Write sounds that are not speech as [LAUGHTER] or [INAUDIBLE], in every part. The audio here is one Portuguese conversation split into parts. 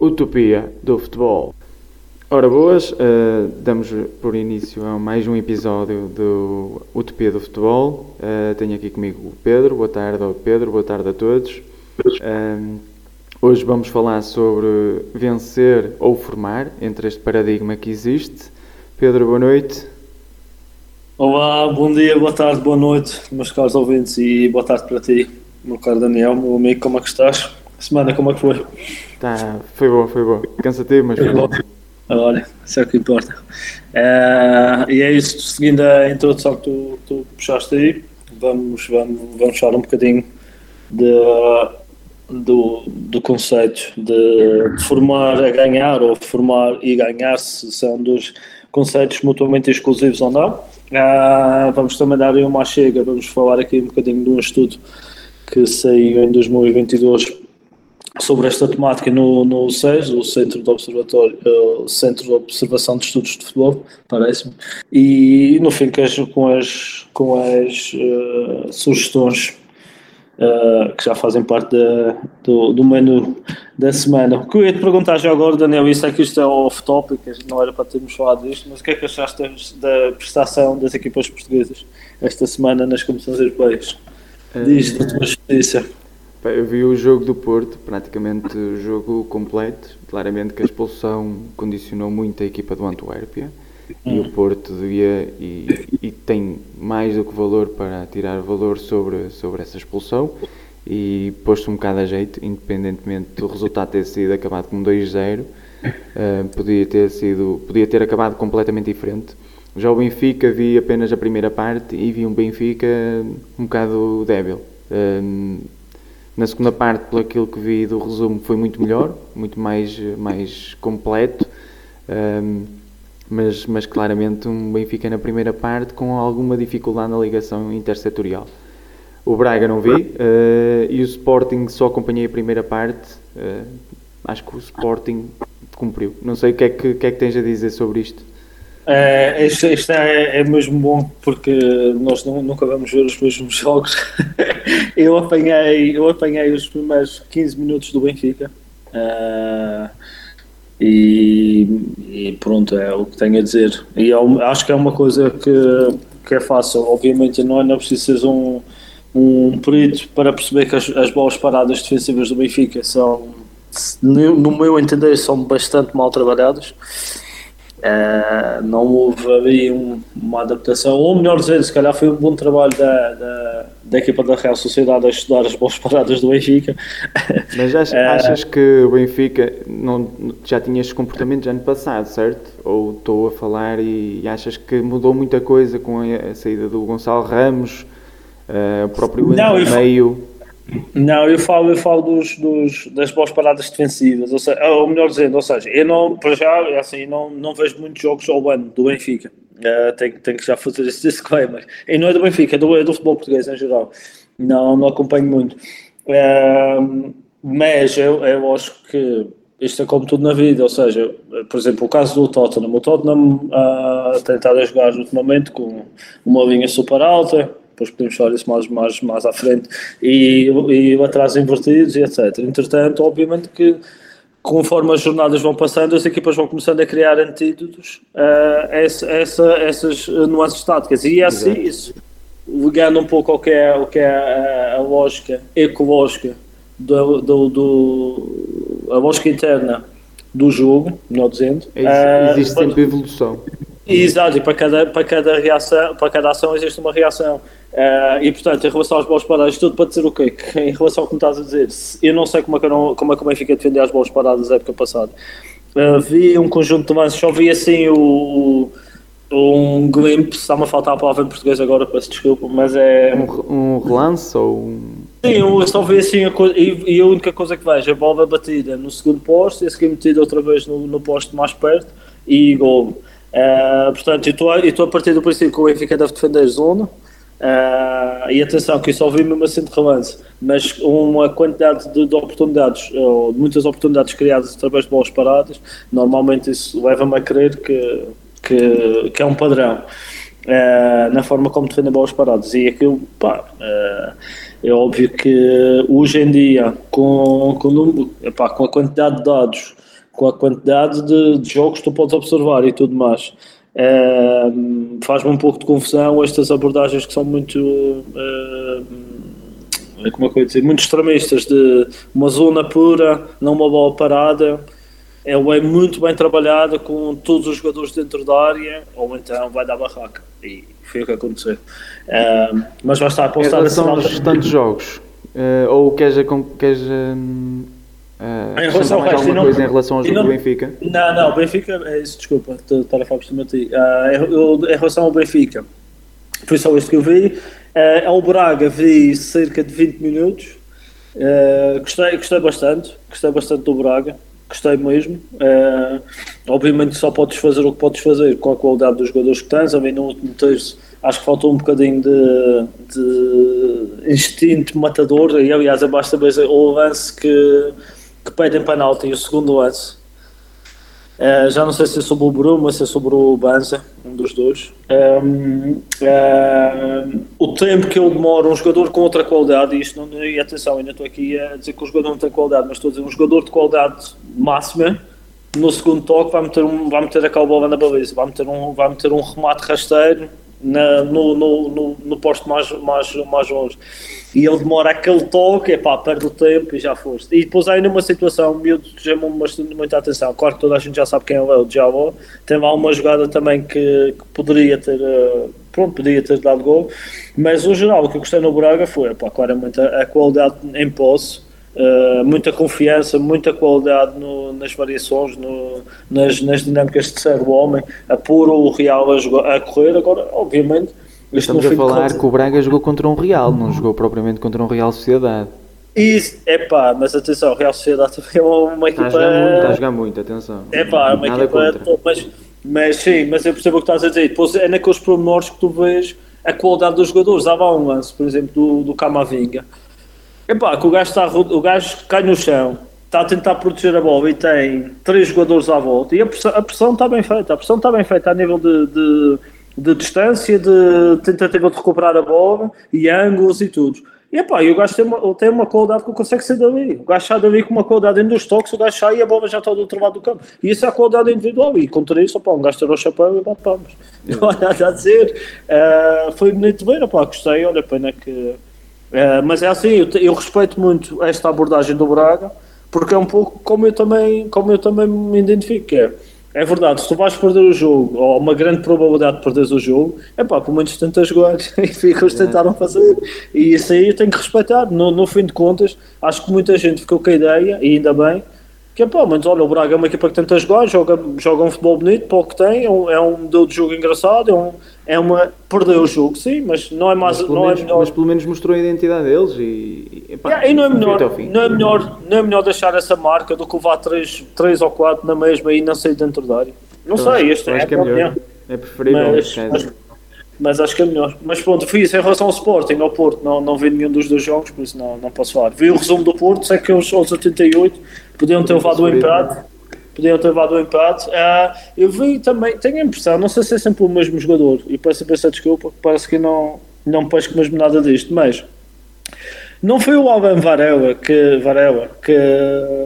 Utopia do Futebol. Ora, boas, uh, damos por início a mais um episódio do Utopia do Futebol. Uh, tenho aqui comigo o Pedro. Boa tarde ao Pedro, boa tarde a todos. Uh, hoje vamos falar sobre vencer ou formar, entre este paradigma que existe. Pedro, boa noite. Olá, bom dia, boa tarde, boa noite, meus caros ouvintes, e boa tarde para ti, meu caro Daniel, meu amigo, como é que estás? A semana, como é que foi? Tá, foi boa, foi boa. Cansativo, mas foi boa. Olha, isso é o que importa. É, e é isso, seguindo a introdução que tu, tu puxaste aí, vamos, vamos, vamos falar um bocadinho de, do, do conceito de, de formar a ganhar ou formar e ganhar-se são dos conceitos mutuamente exclusivos ou não. Uh, vamos também dar aí uma chega, vamos falar aqui um bocadinho de um estudo que saiu em 2022 sobre esta temática no, no CES, o Centro de Observatório, uh, Centro de Observação de Estudos de Futebol, parece-me, e no fim com as, com as uh, sugestões uh, que já fazem parte da, do, do menu da semana. O que eu ia te perguntar já agora, Daniel, isso é que isto é off-topic, não era para termos falado disto, mas o que é que achaste da prestação das equipas portuguesas esta semana nas competições europeias? Diz da tua experiência. Eu vi o jogo do Porto, praticamente o jogo completo. Claramente que a expulsão condicionou muito a equipa do Antuérpia e o Porto devia e, e, tem mais do que valor para tirar valor sobre, sobre essa expulsão e posto um bocado a jeito, independentemente do resultado ter sido acabado com 2-0, uh, eh, podia ter sido podia ter acabado completamente diferente. Já o Benfica vi apenas a primeira parte e vi um Benfica um bocado débil. Uh, na segunda parte, pelo aquilo que vi do resumo, foi muito melhor, muito mais, mais completo. Um, mas, mas claramente um Benfica na primeira parte com alguma dificuldade na ligação intersetorial. O Braga não vi uh, e o Sporting só acompanhei a primeira parte. Uh, acho que o Sporting cumpriu. Não sei o que é que, que, é que tens a dizer sobre isto. É, isto, isto é, é, mesmo bom porque nós não, nunca vamos ver os mesmos [LAUGHS] jogos. eu, apanhei, eu apanhei os primeiros 15 minutos do Benfica. Uh, e, e, pronto, é o que tenho a dizer. E é, acho que é uma coisa que, que é fácil. Obviamente, não é, não é preciso ser um, um perito para perceber que as, as boas paradas defensivas do Benfica são, no meu entender, são bastante mal trabalhadas. Uh, não houve ali um, uma adaptação, ou melhor dizer, se calhar foi um bom trabalho da, da, da equipa da Real Sociedade a estudar as boas paradas do Benfica. [LAUGHS] Mas achas, uh, achas que o Benfica não, já tinha estes comportamentos ano passado, certo? Ou estou a falar e, e achas que mudou muita coisa com a, a saída do Gonçalo Ramos, uh, o próprio não, meio? Não, eu falo, eu falo dos, dos, das boas paradas defensivas, ou, seja, ou melhor dizendo, ou seja, eu não, para já, é assim, não, não vejo muitos jogos ao ano do Benfica. Uh, tenho, tenho que já fazer esse disclaimer. E não é do Benfica, é do, é do futebol português em geral. Não, não acompanho muito. Uh, mas eu, eu acho que isto é como tudo na vida, ou seja, por exemplo, o caso do Tottenham. O Tottenham uh, tem estado a jogar ultimamente com uma linha super alta, depois podemos falar isso mais, mais, mais à frente, e, e atrás invertidos e etc. Entretanto, obviamente que conforme as jornadas vão passando, as equipas vão começando a criar antídotos a essa, essa, essas nuances táticas. E é assim, isso, ligando um pouco ao que é, ao que é a, a lógica ecológica, do, do, do, a lógica interna do jogo, melhor dizendo. É, existe uh, sempre evolução. Exato, e para cada, para cada reação, para cada ação existe uma reação. Uh, e portanto, em relação às bolas paradas, tudo para dizer o quê? Que, em relação ao que me estás a dizer, eu não sei como é que, eu não, como é que o Benfica defender as bolas paradas da época passada. Uh, vi um conjunto de lances, só vi assim o, um glimpse, está-me a faltar a palavra em português agora, peço desculpa, mas é. Um, um relance ou um. Sim, eu só vi assim a coisa, e, e, a única coisa que vejo, a bola batida no segundo posto, e a seguir metida outra vez no, no posto mais perto e gol. Uh, portanto, eu estou a partir do princípio que o Benfica deve defender zona. Uh, e atenção, que eu só vi mesmo assim de relance, mas uma quantidade de, de oportunidades, ou muitas oportunidades criadas através de bolas paradas, normalmente isso leva-me a crer que, que, que, é um padrão uh, na forma como defendem bolas paradas. E aquilo, pá, uh, é óbvio que hoje em dia, com, com, epá, com a quantidade de dados com a quantidade de, de jogos que tu podes observar e tudo mais. É, Faz-me um pouco de confusão estas abordagens que são muito. É, como é que eu ia dizer? Muito extremistas, de uma zona pura, não uma bola parada. É, é muito bem trabalhada com todos os jogadores dentro da área, ou então vai dar barraca. E foi o que aconteceu. É, mas vai estar a Em relação aos restantes jogos, uh, ou queres, queres um, uh, em relação alguma coisa não, em relação ao jogo não, do Benfica? Não, não, Benfica, é isso, desculpa, estar a falar por ti. Uh, em relação ao Benfica, foi só isto que eu vi. Uh, ao Braga vi cerca de 20 minutos. Uh, gostei, gostei bastante, gostei bastante do Braga, gostei mesmo. Uh, obviamente só podes fazer o que podes fazer com a qualidade dos jogadores que tens. A mim no último terço acho que faltou um bocadinho de, de instinto matador. E aliás, basta ver o lance que, que pedem penalti e o segundo lance Uh, já não sei se é sobre o Bruno, mas se é sobre o Banza, um dos dois. Um, uh, o tempo que ele demora, um jogador com outra qualidade, e isto não, e atenção, ainda estou aqui a dizer que o jogador não tem qualidade, mas estou a dizer um jogador de qualidade máxima, no segundo toque vai meter, um, vai meter a bola na baliza, vai meter um, vai meter um remate rasteiro na, no, no, no, no, posto mais, mais, mais longe. E ele demora aquele toque, epá, perde o tempo e já foste. E depois aí numa situação, o miúdo chamou bastante muita atenção. Claro que toda a gente já sabe quem é o Diabo. Tem lá uma jogada também que, que poderia ter. Eh, pronto, poderia ter dado gol, mas o geral o que eu gostei no Braga foi, epá, claramente a, a qualidade em posse, Uh, muita confiança, muita qualidade no, nas variações, no, nas, nas, dinâmicas de ser o homem, a pôr o Real a, jogar, a correr. Agora, obviamente, estamos a falar que o Braga jogou contra um Real, não jogou propriamente contra um Real Sociedade. Isso, é pá, mas atenção, o Real Sociedade também é uma, uma equipa. Está a jogar muito, está a jogar muito, atenção. É pá, é uma Nada equipa. Top, mas, mas sim, mas eu percebo o que estás a dizer. Depois é naqueles pormenores que tu vês a qualidade dos jogadores. Há um lance, por exemplo, do, do Camavinga Epá, que o gajo, está, o gajo cai no chão, está a tentar proteger a bola e tem três jogadores à volta e a pressão, a pressão está bem feita, a pressão está bem feita a nível de, de, de distância, de tentativa de recuperar a bola e ângulos e tudo. E, epá, e o gajo tem uma, tem uma qualidade que consegue ser dali. O gajo sai dali com uma qualidade dentro dos toques, o gajo sai e a bola já está do outro lado do campo. E isso é a qualidade individual. E contra isso, opa, um gajo tirou o chapéu e bate palmas. Não há nada a dizer. Uh, foi bonito ver, opa, gostei. Olha, pena que é, mas é assim, eu, eu, respeito muito esta abordagem do Braga, porque é um pouco como eu também, como eu também me identifico. É, é verdade, se tu vais perder o jogo, ou uma grande probabilidade de perderes o jogo, é pá, pelo menos tentas jogar [LAUGHS] e ficas tentaram fazer. E isso aí eu tenho que respeitar. No, no fim de contas, acho que muita gente ficou com a ideia, e ainda bem, que é pá, mas olha, o Braga é uma equipa que tenta jogar, joga, joga um futebol bonito, para o que tem, é um, é um modelo de jogo engraçado, é, um, é uma. Perdeu o jogo, sim, mas não é mais. Mas não menos, é melhor. mas pelo menos mostrou a identidade deles e. E, pá, e não, é melhor, não, é melhor, não é melhor deixar essa marca do que levar 3, 3 ou 4 na mesma e não sair dentro da área. Não então, sei, este é, que é melhor. É preferível. Mas, mas, mas acho que é melhor. Mas pronto, fui isso em relação ao Sporting, ao Porto, não, não vi nenhum dos dois jogos, por isso não, não posso falar. Vi o resumo do Porto, sei que aos, aos 88 podiam ter levado o empate podiam ter levado o empate. Uh, eu vi também, tenho a impressão, não sei se é sempre o mesmo jogador, e peço, peço desculpa, parece que não, não pesco mesmo nada disto, mas não foi o Alban Varela que, Varela, que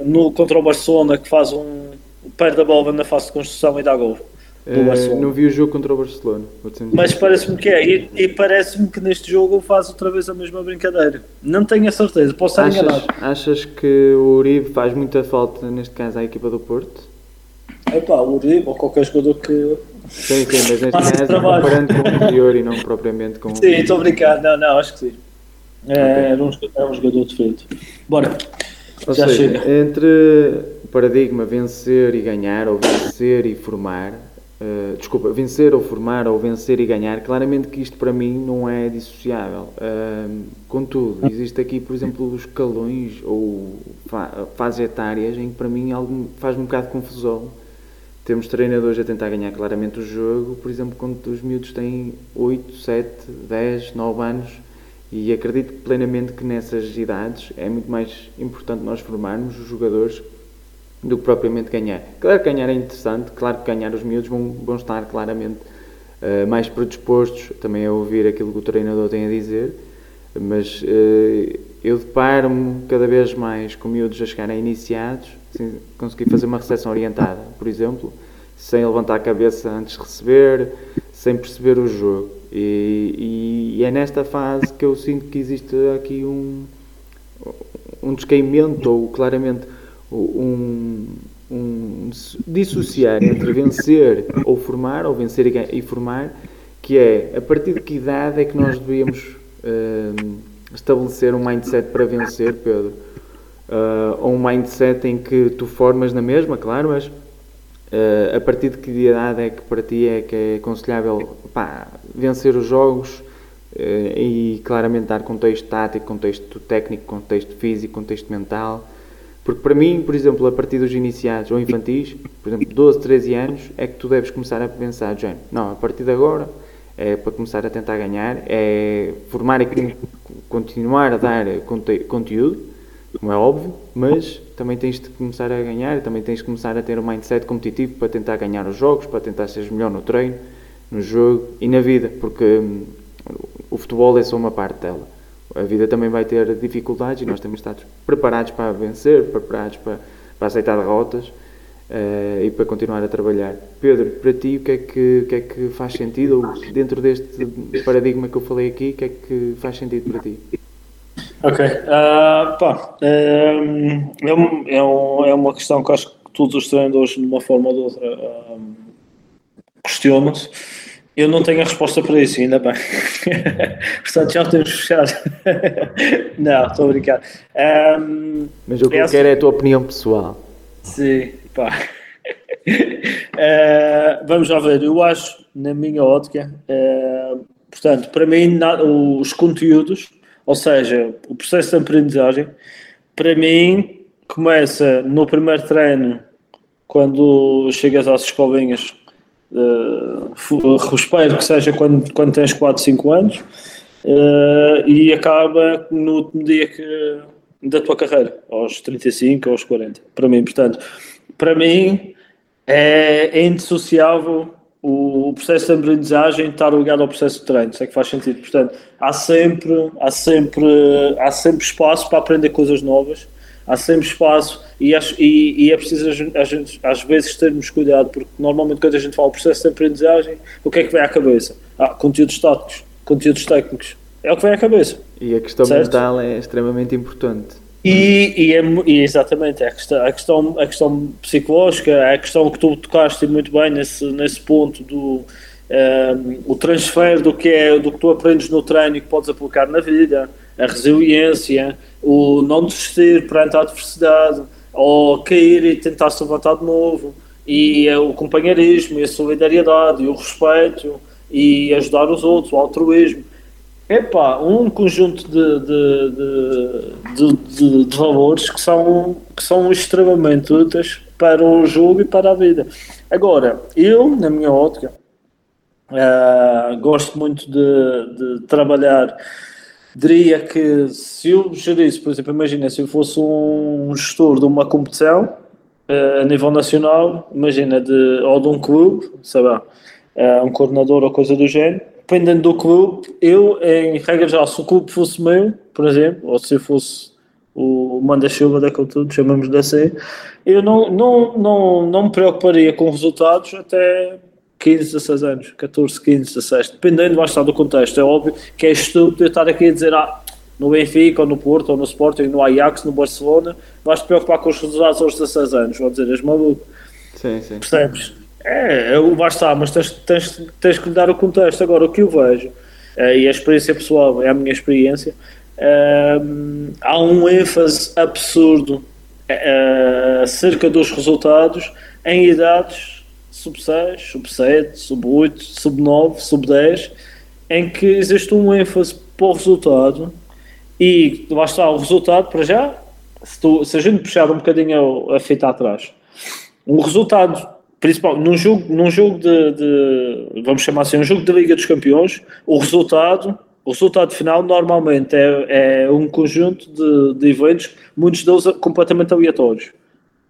no, contra o Barcelona que faz um perde a bola na fase de construção e dá gol. Uh, não vi o jogo contra o Barcelona. Mas parece-me que é. E, e parece-me que neste jogo faz outra vez a mesma brincadeira. Não tenho a certeza, posso estar achas, enganado. Achas que o Uribe faz muita falta, neste caso, à equipa do Porto? É pá, o Uribe ou qualquer jogador que. Sim, sim, mas neste caso, comparando com o anterior e não propriamente com. Sim, estou a brincar. Não, não, acho que sim. É, okay. era, um, era um jogador diferente. Bora. Ou Já seja, chega. entre o paradigma vencer e ganhar, ou vencer e formar Uh, desculpa, vencer ou formar ou vencer e ganhar, claramente que isto para mim não é dissociável. Uh, contudo, existe aqui, por exemplo, os escalões ou fa fases etárias em que para mim faz-me um bocado de confusão. Temos treinadores a tentar ganhar claramente o jogo, por exemplo, quando os miúdos têm 8, 7, 10, 9 anos, e acredito plenamente que nessas idades é muito mais importante nós formarmos os jogadores do que propriamente ganhar. Claro que ganhar é interessante, claro que ganhar os miúdos vão, vão estar claramente uh, mais predispostos também a ouvir aquilo que o treinador tem a dizer, mas uh, eu deparo-me cada vez mais com miúdos a chegarem iniciados, sem conseguir fazer uma recepção orientada, por exemplo, sem levantar a cabeça antes de receber, sem perceber o jogo. E, e é nesta fase que eu sinto que existe aqui um, um descaimento, ou claramente um, um dissociar entre vencer ou formar, ou vencer e, formar, que é a partir de que idade é que nós devíamos uh, estabelecer um mindset para vencer, Pedro? Uh, ou um mindset em que tu formas na mesma, claro, mas uh, a partir de que idade é que para ti é que é aconselhável pá, vencer os jogos e claramente dar contexto tático, contexto técnico, contexto físico, contexto mental? Porque para mim, por exemplo, a partir dos iniciados ou infantis, por exemplo, 12, 13 anos, é que tu deves começar a pensar, já, não, a partir de agora é para começar a tentar ganhar, é formar e continuar a dar conte conteúdo, como é óbvio, mas também tens de começar a ganhar, também tens de começar a ter um mindset competitivo para tentar ganhar os jogos, para tentar ser melhor no treino, no jogo e na vida, porque hum, o futebol é só uma parte dela a vida também vai ter dificuldades e nós temos de estar preparados para vencer, preparados para, para aceitar derrotas uh, e para continuar a trabalhar. Pedro, para ti, o que é que, o que, é que faz sentido, ou dentro deste paradigma que eu falei aqui, o que é que faz sentido para ti? Ok, uh, pá, um, é, é, é uma questão que acho que todos os treinadores, de uma forma ou de outra, um, questionam-se eu não tenho a resposta para isso, ainda bem. [LAUGHS] Portanto, já temos fechado. [LAUGHS] não, estou a brincar. Um, Mas o que eu quero é a tua opinião pessoal. Sim, pá. Uh, [LAUGHS] vamos lá ver, eu acho, na minha ótica, uh, portanto, para mim, na, os conteúdos, ou seja, o processo de aprendizagem, para mim, começa no primeiro treino, quando chegas às escolinhas uh, espero que seja quando, quando tens 4, 5 anos uh, e acaba no último dia que, da tua carreira, aos 35 ou aos 40, para mim, portanto, para mim é, é indissociável o, processo de aprendizagem estar ligado ao processo de treino, isso é que faz sentido, portanto, há sempre, há sempre, há sempre espaço para aprender coisas novas, há sempre espaço e, acho, e, e é preciso a gente, às vezes termos cuidado, porque normalmente quando a gente fala processo de aprendizagem, o que é que vem à cabeça? Ah, conteúdos táticos, conteúdos técnicos, é o que vem à cabeça. E a questão certo? mental é extremamente importante. E, e, é, e exatamente, é a questão, a, questão, a questão psicológica, é a questão que tu tocaste muito bem nesse, nesse ponto do um, ehm, o transfer do que é do que tu aprendes no treino e que podes aplicar na vida, a resiliência, o não desistir perante a adversidade, ou cair e tentar se levantar de novo, e é o companheirismo, e a solidariedade, e o respeito, e ajudar os outros, o altruísmo. Epá, um conjunto de, de, de, de, valores que são, que são extremamente úteis para o jogo e para a vida. Agora, eu, na minha ótica, uh, gosto muito de trabalhar diria que se eu gerisse, por exemplo, imagina se eu fosse um gestor de uma competição uh, a nível nacional, imagina, de, ou de um clube, sei lá, uh, um coordenador ou coisa do género, dependendo do clube, eu, em regra geral, se o clube fosse meu, por exemplo, ou se eu fosse o manda-chuva daquele tudo, chamamos-lhe assim, eu não, não, não, não me preocuparia com resultados até 15, 16 anos, 14, 15, 16, dependendo lá está do contexto. É óbvio que é estúpido eu estar aqui a dizer, ah, no Benfica, ou no Porto, ou no Sporting, no Ajax, no Barcelona, vais-te preocupar com os resultados aos 16 anos. Vou dizer, és maluco. Sim, sim. Percebes? É, eu, lá está, mas tens, tens, tens que lhe dar o contexto. Agora, o que eu vejo, é, e a experiência pessoal é a minha experiência, é, há um ênfase absurdo é, acerca dos resultados em idades sub 6, sub 7, sub 8, sub 9, sub 10, em que existe um ênfase para o resultado e lá está o resultado para já, se, tu, se a gente puxar um bocadinho a, fita atrás, um resultado principal num jogo, num jogo de, de, vamos chamar assim, um jogo da Liga dos Campeões, o resultado, o resultado final normalmente é, é um conjunto de, de eventos, muitos deles completamente aleatórios.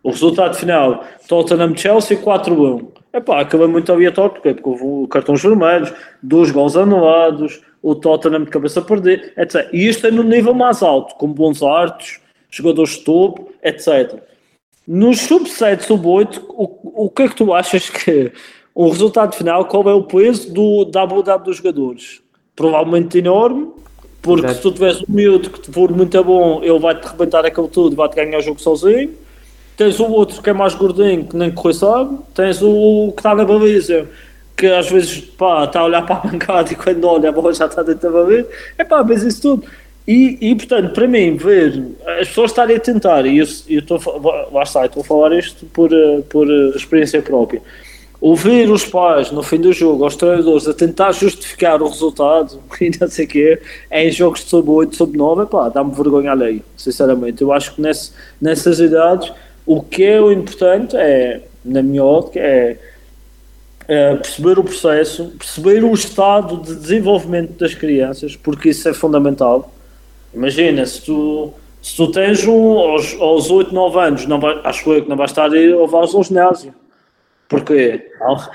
O resultado final, Tottenham-Chelsea 4-1. Epá, acaba muito aleatório, porque, porque houve cartões vermelhos, dois gols anulados, o Tottenham de cabeça a perder, etc. E isto é no nível mais alto, com bons artes, jogadores de topo, etc. Nos sub-7, sub-8, o, o que é que tu achas que o resultado final, qual é o peso do, da habilidade dos jogadores? Provavelmente enorme, porque Exato. se tu tiveres um miúdo que for muito bom, ele vai-te arrebentar aquilo tudo e vai-te ganhar o jogo sozinho. Tens o outro que é mais gordinho, que nem correr sabe. Tens o que está na baliza, que às vezes pá, está a olhar para a bancada e quando olha a bola já está dentro da baliza. É pá, mas isso tudo. E, e portanto, para mim, ver as pessoas estarem a tentar, e eu estou lá está, estou a falar isto por, eh, por eh, experiência própria. Ouvir os pais no fim do jogo, aos treinadores, a tentar justificar o resultado [LAUGHS] e não sei o quê, em jogos de sub 8, sub 9, pá, dá-me vergonha alheio, sinceramente. Eu acho que nesse, nessas idades o que é o importante é, na minha ótica, é, é, perceber o processo, perceber o estado de desenvolvimento das crianças, porque isso é fundamental. Imagina, se tu, se tu tens um aos, aos 8, 9 anos, não vai, acho eu que não vais estar a ir ao ginásio. Porque há,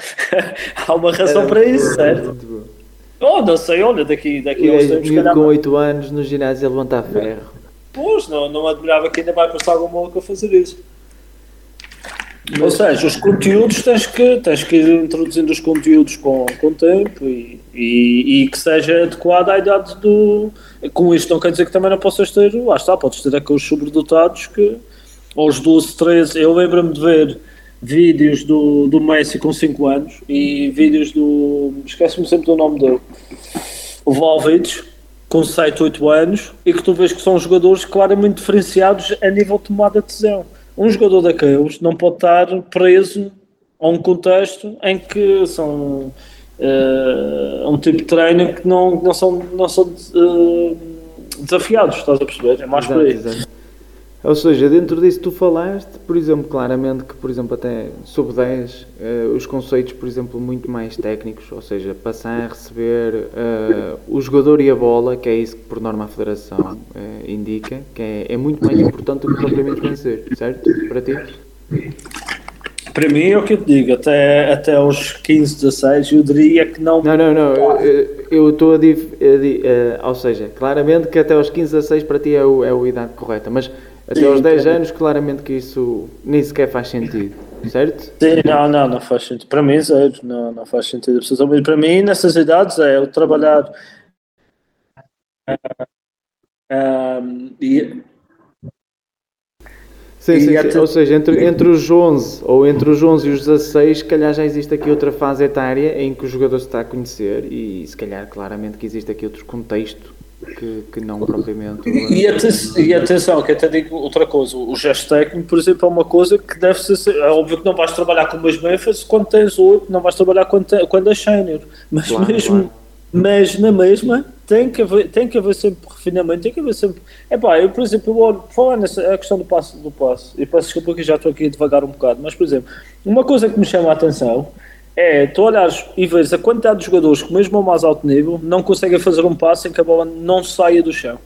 [LAUGHS] há uma razão para isso, certo? Oh, não sei, olha, daqui, daqui a uns tempos. com 8 anos no ginásio a levantar ferro. Pois, não, não admirava que ainda vai passar algum maluco a fazer isso. Ou seja, os conteúdos tens que, tens que ir introduzindo os conteúdos com, com tempo e, e, e, que seja adequado à idade do. Com isto não quer dizer que também não possas ter, lá está, podes ter aqueles sobredotados que aos 12, 13. Eu lembro-me de ver vídeos do, do Messi com 5 anos e vídeos do. esquece-me sempre do nome dele. O Valvides com 7, 8 anos e que tu vês que são jogadores claramente diferenciados a nível de tomada de decisão um jogador daqueles não pode estar preso a um contexto em que são uh, um tipo de treino que não, não são, não são uh, desafiados, estás a perceber? É mais exato, por aí. Exato. Ou seja, dentro disso tu falaste, por exemplo, claramente que, por exemplo, até sob 10, uh, os conceitos, por exemplo, muito mais técnicos, ou seja, passar a receber uh, o jogador e a bola, que é isso que por norma a Federação uh, indica, que é, é, muito mais importante do que propriamente vencer, certo? Para ti? Para mim é o que eu te digo, até, até aos 15, 16 eu diria que não. Não, não, não, eu estou a, a, a, Ou seja, claramente que até aos 15, 16 para ti é, o, é a idade correta, mas até aos 10 anos, claramente que isso nem sequer faz sentido, certo? Sim, não, não, não faz sentido. Para mim, zero, não, não faz sentido. Para mim, nessas idades, é o trabalhar. Um, e, Sim, sim, sim. ou seja, entre, entre os 11 ou entre os 11 e os 16, se calhar já existe aqui outra fase etária em que o jogador se está a conhecer e se calhar claramente que existe aqui outro contexto que, que não propriamente. E, atenção, e atenção, que até digo outra coisa: o gesto técnico, por exemplo, é uma coisa que deve ser. É óbvio que não vais trabalhar com as ênfase quando tens oito, não vais trabalhar quando, te, quando és sénior, mas claro, mesmo. Claro. Mas na mesma tem que haver, tem que haver sempre refinamento, tem que haver sempre. É pá, eu por exemplo, eu olho, falar nessa a questão do passo, do passo, e peço desculpa que já estou aqui devagar um bocado, mas por exemplo, uma coisa que me chama a atenção é tu olhares e vês a quantidade de jogadores que, mesmo ao mais alto nível, não conseguem fazer um passo em que a bola não saia do chão.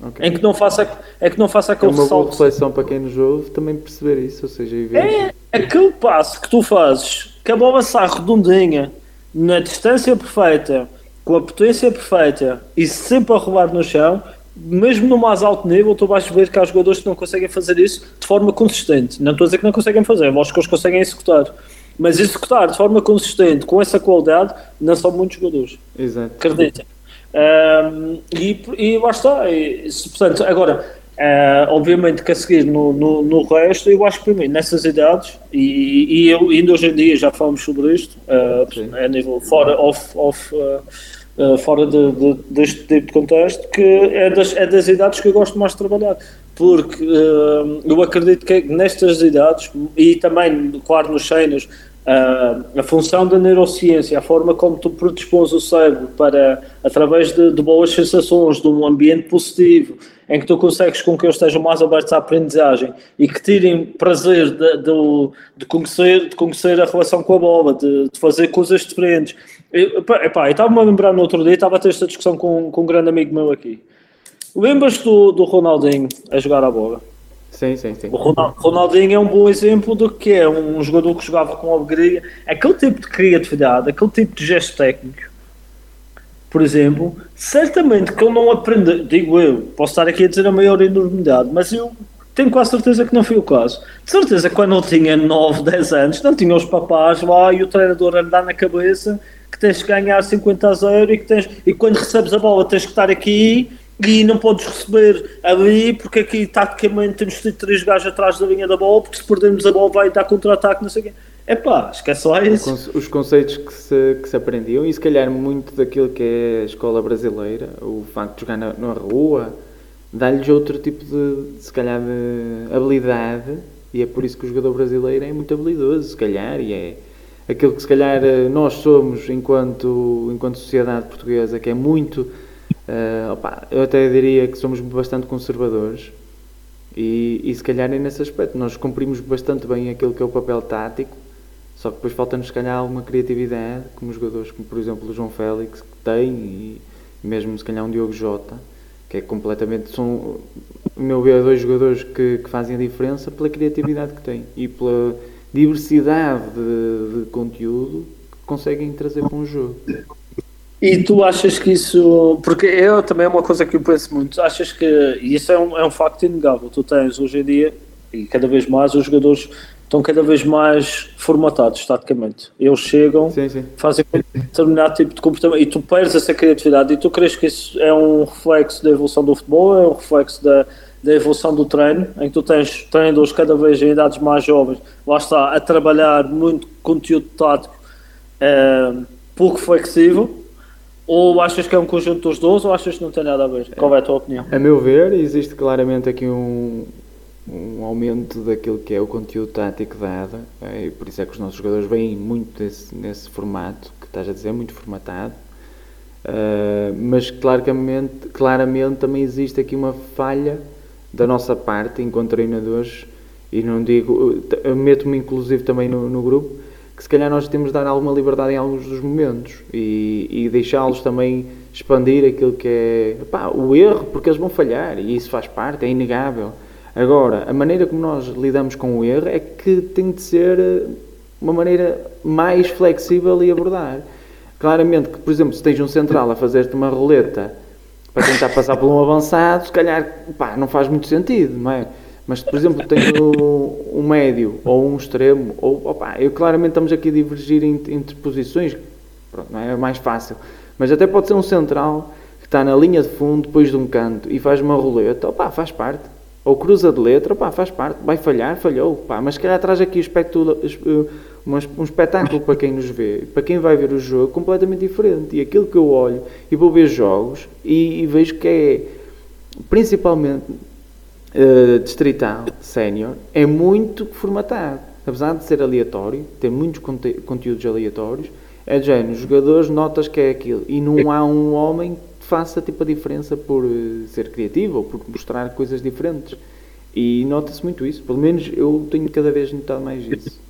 Okay. Em que não faça, é que não faça aquele é uma boa reflexão para quem nos ouve também perceber isso, ou seja, ver é aquele passo que tu fazes, que a bola sai redondinha, na distância perfeita, com a potência perfeita e sempre a rolar no chão, mesmo no mais alto nível, tu vais ver que há jogadores que não conseguem fazer isso de forma consistente. Não estou a dizer que não conseguem fazer, mas que eles conseguem executar. Mas executar de forma consistente, com essa qualidade, não são muitos jogadores. Exato. Acreditem. Um, e, e lá está. E, portanto, agora, uh, obviamente que a seguir no, no, no, resto, eu acho que para mim, nessas idades, e, e eu, ainda hoje em dia já falamos sobre isto, uh, a nível fora, off, off uh, fora de, de, deste tipo de contexto, que é das, é das idades que eu gosto mais de trabalhar porque uh, eu acredito que nestas idades, e também, claro, nos sénios, uh, a função da neurociência, a forma como tu predispões o cérebro para, através de, de, boas sensações, de um ambiente positivo, em que tu consegues com que eles estejam mais abertos à aprendizagem e que tirem prazer de, de, de conhecer, de conhecer a relação com a bola, de, fazer coisas diferentes. Eu, eu estava-me a lembrar no outro dia, estava a ter esta discussão com, com um grande amigo meu aqui. Lembras do, do Ronaldinho a jogar a bola? Sim, sim, sim. O Ronaldinho é um bom exemplo do que é um jogador que jogava com alegria, aquele tipo de criatividade, aquele tipo de gesto técnico. por exemplo, certamente que ele não aprende, digo eu, posso estar aqui a dizer a maior enormidade, mas eu tenho quase certeza que não foi o caso. De certeza que quando ele tinha 9, 10 anos, não tinha os papás lá e o treinador a dar na cabeça que tens que ganhar 50 a 0 e que tens, e quando recebes a bola tens que estar aqui e não podes receber ali porque aqui taticamente temos de três gajos atrás da linha da bola porque se perdermos a bola vai dar contra-ataque, não sei o quê. É pá, esquece lá isso. Os conceitos que se, que se aprendiam e se calhar muito daquilo que é a escola brasileira, o facto de jogar na, na rua, dá-lhes outro tipo de, se calhar, de habilidade e é por isso que o jogador brasileiro é muito habilidoso, se calhar, e é aquilo que se calhar nós somos enquanto, enquanto sociedade portuguesa, que é muito, uh, opa, eu até diria que somos bastante conservadores, e, e se calhar é nesse aspecto, nós cumprimos bastante bem aquilo que é o papel tático, só que depois falta-nos, se calhar, alguma criatividade, como jogadores, como por exemplo o João Félix, que tem, e mesmo se calhar um Diogo Jota, que é completamente. São, o meu ver, dois jogadores que, que, fazem a diferença pela criatividade que têm e pela diversidade de, de conteúdo que conseguem trazer para um jogo. E tu achas que isso. Porque eu também é uma coisa que eu penso muito. Achas que. E isso é um, é um facto inegável. Tu tens hoje em dia, e cada vez mais, os jogadores estão cada vez mais formatados taticamente. Eles chegam, sim, sim. fazem um determinado tipo de comportamento e tu perdes essa criatividade. E tu crees que isso é um reflexo da evolução do futebol, é um reflexo da, da evolução do treino, em que tu tens treinadores cada vez em idades mais jovens, lá está, a trabalhar muito conteúdo tático é, pouco flexível. Ou achas que é um conjunto dos dois ou achas que não tem nada a ver? Qual é a tua opinião? A meu ver, existe claramente aqui um, um aumento daquilo que é o conteúdo tático dado, é, e por isso é que os nossos jogadores vêm muito desse, nesse formato, que estás a dizer, muito formatado, uh, mas claramente, claramente também existe aqui uma falha da nossa parte, enquanto treinadores, e não digo, eu meto-me inclusive também no, no, grupo, que se calhar nós temos de dar alguma liberdade em alguns dos momentos e, e deixá-los também expandir aquilo que é o erro, porque eles vão falhar e isso faz parte, é inegável Agora, a maneira como nós lidamos com o erro é que tem de ser eh, uma maneira mais flexível e abordar. Claramente que, por exemplo, se tens um central a fazer-te uma roleta para tentar passar por um avançado, se calhar pá, não faz muito sentido, não é? Mas, por exemplo, tens um, médio ou um extremo, ou opa, eu claramente estamos aqui a divergir entre posições, pronto, não é? é mais fácil. Mas até pode ser um central que está na linha de fundo, depois de um canto, e faz uma roleta, opa, faz parte ou cruza de letra, pá, faz parte, vai falhar, falhou, pá, mas se calhar traz aqui eh, um espetáculo para quem nos vê, para quem vai ver o jogo, completamente diferente. E aquilo que eu olho e vou ver jogos e, e vejo que é principalmente uh, distrital, sénior, é muito formatado. Apesar de ser aleatório, ter muitos conte conteúdos aleatórios, é de género, jogadores notas que é aquilo. E não há um homem faça tipo a diferença por eh, ser criativo ou por mostrar coisas diferentes. E nota-se muito isso, pelo menos eu tenho cada vez notado mais isso.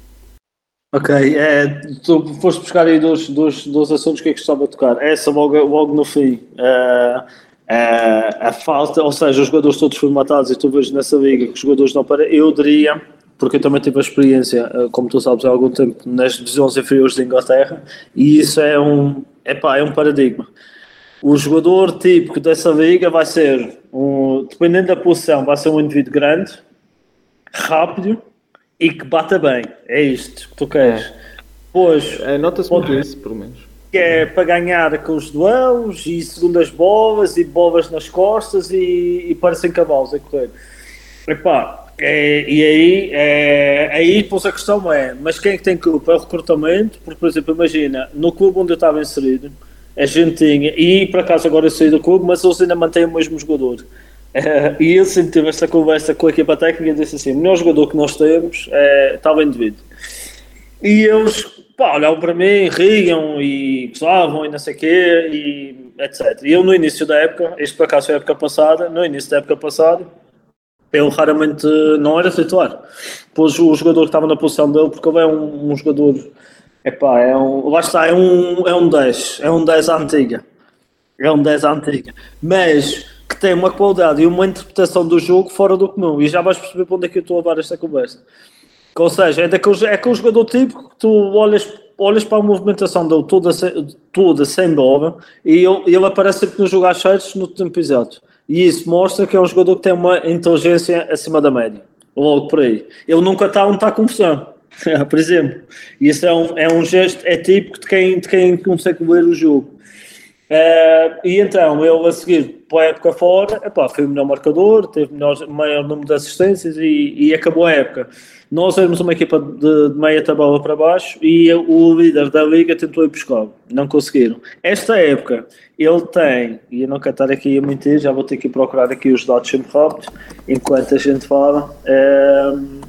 Ok, é, tu foste buscar aí dois, dois, dois assuntos que eu gostava de tocar. Essa logo, logo no fim, é, é, a falta, ou seja, os jogadores todos formatados, e tu vês nessa liga que os jogadores não param, eu diria, porque eu também tive a experiência, eh, como tu sabes, há algum tempo nas divisões inferiores de Inglaterra, e isso é um, epá, é um paradigma o jogador típico dessa liga vai ser, um, dependendo da posição, vai ser um indivíduo grande, rápido e que bata bem. É isto que tu queres. É. Pois, é, Nota-se muito isso, pelo menos. Que é para ganhar com os duelos e segundas bolas e bolas nas costas e, e parecem cavalos a correr. Epá, é, e aí, é, aí depois a questão é, mas quem é que tem culpa? É o recrutamento? Porque, por exemplo, imagina, no clube onde eu estava inserido, a gente tinha, e por acaso agora eu saí do clube, mas eles ainda mantêm o mesmo jogador. [LAUGHS] E ele sempre teve essa conversa com a equipa técnica e disse assim: o melhor jogador que nós temos é tal indivíduo. E eles pá, olhavam para mim, riam e gozavam e não sei o quê, e etc. E eu no início da época, isto por acaso foi a época passada, no início da época passada, eu raramente não era titular. Pois o jogador que estava na posição dele, porque ele é um, um jogador Epá, é um, lá está, é um, é um 10, é um 10 antiga. É um 10 antiga. Mas que tem uma qualidade e uma interpretação do jogo fora do comum. E já vais perceber para onde é que eu estou a levar esta conversa. Ou seja, é, daquele, é aquele jogador típico que tu olhas olhas para a movimentação dele toda, toda sem bola e ele, ele aparece sempre nos jogar certos no tempo exato. E isso mostra que é um jogador que tem uma inteligência acima da média. Logo por aí. Ele nunca está onde está a confusão. [LAUGHS] por exemplo. E isso é um, é um gesto, é típico de quem, de quem consegue ler o jogo. Uh, e então, ele a seguir, para a época fora, epá, foi o melhor marcador, teve melhor, maior número de assistências e, e acabou a época. Nós éramos uma equipa de, de, meia tabela para baixo e o líder da liga tentou ir buscar, não conseguiram. Esta época, ele tem, e eu não quero estar aqui a mentir, já vou ter que procurar aqui os dados sempre rápidos, enquanto a gente fala. Uh,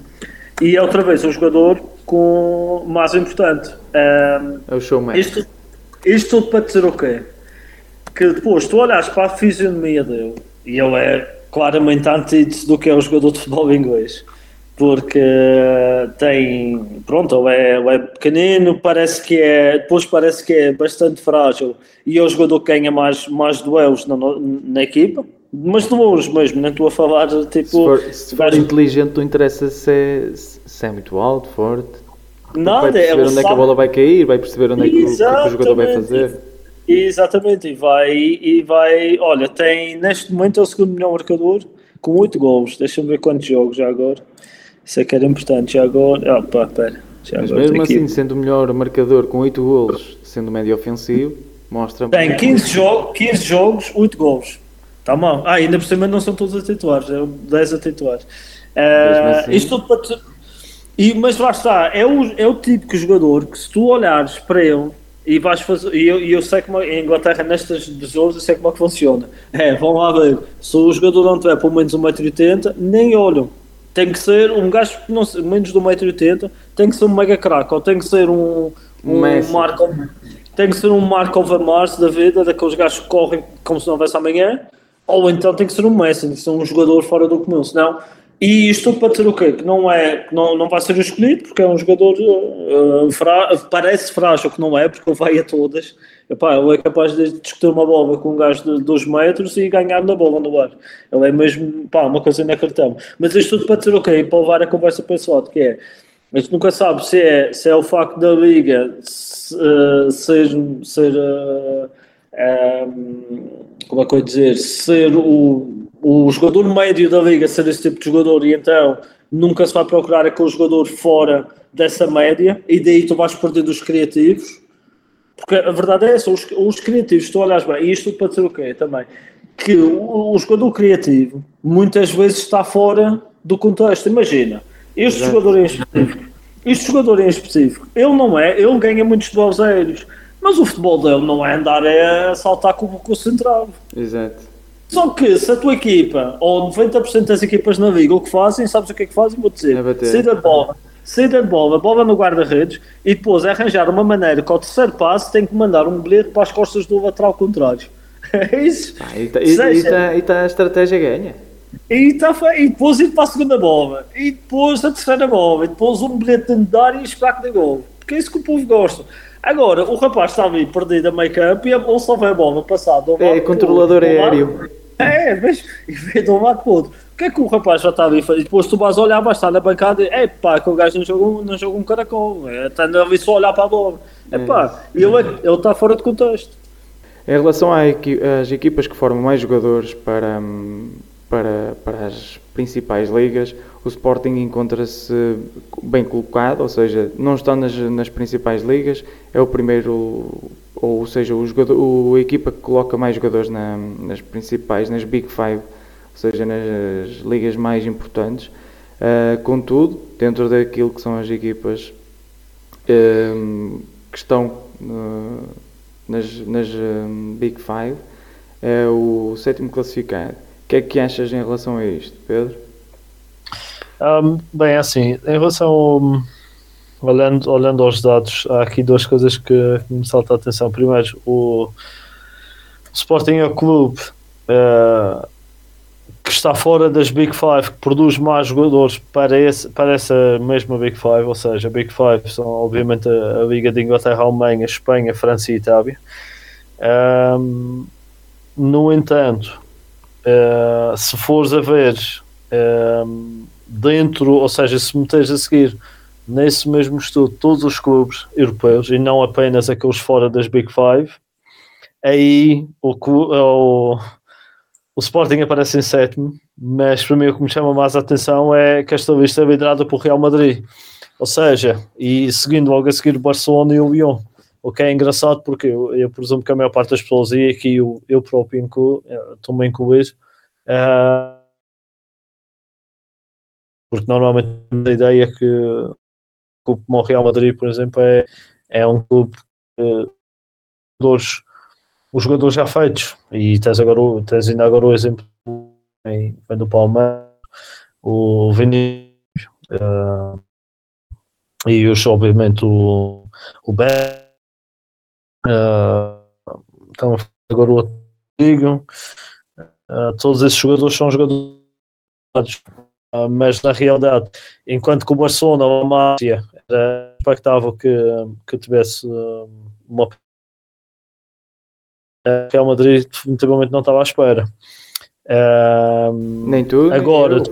e é outra vez um jogador com mais importante. Uh, é o showman. Isto, isto tudo para dizer o quê? Que depois tu olhas para a fisionomia dele e ele é claramente antítese do que é o jogador de futebol inglês porque tem, pronto, ele é, ele é pequenino, parece que é, depois parece que é bastante frágil. E é o jogador que ganha mais, mais duelos na, na equipa, mas duelos mesmo, não estou a falar tipo... Se for, se for inteligente, não interessa se é, se é muito alto, forte, Nada, vai perceber onde sabe... é que a bola vai cair, vai perceber onde é que, o, que, que o jogador vai fazer. Exatamente, e vai, e vai, olha, tem neste momento é o segundo melhor marcador com 8 gols, deixa-me ver quantos jogos já agora. Isso é que era importante. Já agora. Opa, pera. Já Mas mesmo assim, sendo o melhor marcador com 8 golos, sendo médio ofensivo, mostra. Tem 15, jogo, 15 jogos, 8 golos. Está mal. Ah, ainda por cima não são todos a titulares, é 10 a titulares. Uh, assim... Isto tudo para. E, mas lá está, é o, é o típico jogador que se tu olhares para ele e vais fazer. E eu, eu sei como em Inglaterra, nestas jogos, eu sei como é que funciona. É, vão lá ver. Se o jogador não tiver pelo menos 1,80m, nem olham tem que ser um gajo não sei, menos de 1,80m, tem que ser um mega crack, ou tem que ser um, um Marco, tem que ser um Marco Overmars da vida, daqueles gajos que correm como se não houvesse amanhã, ou então tem que ser um Messi, tem que ser um jogador fora do comum, senão e isto para dizer o quê? Que não, é, não, não vai ser escolhido porque é um jogador uh, frá, parece frágil, que não é, porque vai a todas. Epá, ele é capaz de discutir uma bola com um gajo de 2 metros e ganhar na bola no ar. Ele é mesmo pá, uma coisa inacreditável. Mas isto tudo para dizer o quê? Para levar a conversa para esse lado, que é a gente nunca sabe se é, se é o facto da liga se, uh, ser, ser uh, um, como é que eu ia dizer, ser o o jogador médio da liga ser esse tipo de jogador e então nunca se vai procurar aquele jogador fora dessa média e daí tu vais perder dos criativos porque a verdade é essa, os, os criativos, tu olhas bem, e isto pode ser o quê também? Que o, o, jogador criativo muitas vezes está fora do contexto. Imagina, este Exato. jogador em específico, este jogador em específico, ele não é, ele ganha muitos duelos aéreos, mas o futebol dele não é andar é saltar com o central. Exato. Só que se a tua equipa, ou 90% das equipas na liga, o que fazem, sabes o que é que fazem? Vou dizer, é sair da bola, sair da bola, bola no guarda-redes e depois arranjar uma maneira que ao terceiro passo tem que mandar um bilhete para as costas do lateral contrário. [LAUGHS] É isso. Ah, e, tá, e, e, tá, e tá a estratégia ganha. E, tá, e depois ir para a segunda bola, e depois a terceira bola, e depois um bilhete de dar e que dê gol. Porque é isso que o povo gosta. Agora, o rapaz está ali perdido a meio campo e só vê a bola passada. É, controlador aéreo. É, mas [LAUGHS] e vê de um lado para o outro. O que é que o rapaz já está ali a fazer? Depois tu vais olhar, vais estar na bancada e é pá, que o gajo não joga, não joga um caracol. É, está ali só olhar para a bola. É pá, e ele, ele está fora de contexto. Em relação às equipas que formam mais jogadores para, para, para as principais ligas, o Sporting encontra-se bem colocado, ou seja, não está nas, nas principais ligas, é o primeiro, ou seja, o, jogador, o, a equipa que coloca mais jogadores na, nas principais, nas Big Five, seja, nas ligas mais importantes. Uh, contudo, dentro daquilo que são as equipas uh, que estão uh, nas, nas Big Five, é o sétimo classificado. O que é que achas em relação a isto, Pedro? Um, bem, é assim, em relação ao, olhando, olhando aos dados, há aqui duas coisas que, me saltam a atenção. Primeiro, o, o Sporting é o clube uh, que está fora das Big Five, que produz mais jogadores para, esse, para essa mesma Big Five, ou seja, a Big Five são obviamente a, a Liga de Inglaterra, Alemanha, Espanha, França e Itália. Um, no entanto, uh, se fores a ver um, dentro, ou seja, se meteres a seguir nesse mesmo estudo, todos os clubes europeus e não apenas aqueles fora das Big Five, aí o, o, o Sporting aparece em sétimo, mas para mim o que me chama mais a atenção é que esta lista é liderada por Real Madrid. Ou seja, e seguindo logo a seguir o Barcelona e o Lyon. O que é engraçado porque eu, eu presumo que a maior parte das pessoas, e aqui eu, eu próprio estou-me a incluir, uh, porque normalmente a ideia é que o Real Madrid, por exemplo, é, é um clube que os, os jogadores já feitos, e tens, agora, tens ainda agora o exemplo do Palmeiras, o Vinícius, uh, e os, obviamente o, o Ben, uh, então agora o Rodrigo, uh, todos esses jogadores são jogadores, mas na realidade, enquanto que o Barcelona ou a Mácia era expectável que, que tivesse uma Real Madrid definitivamente não estava à espera. nem tu, agora, nem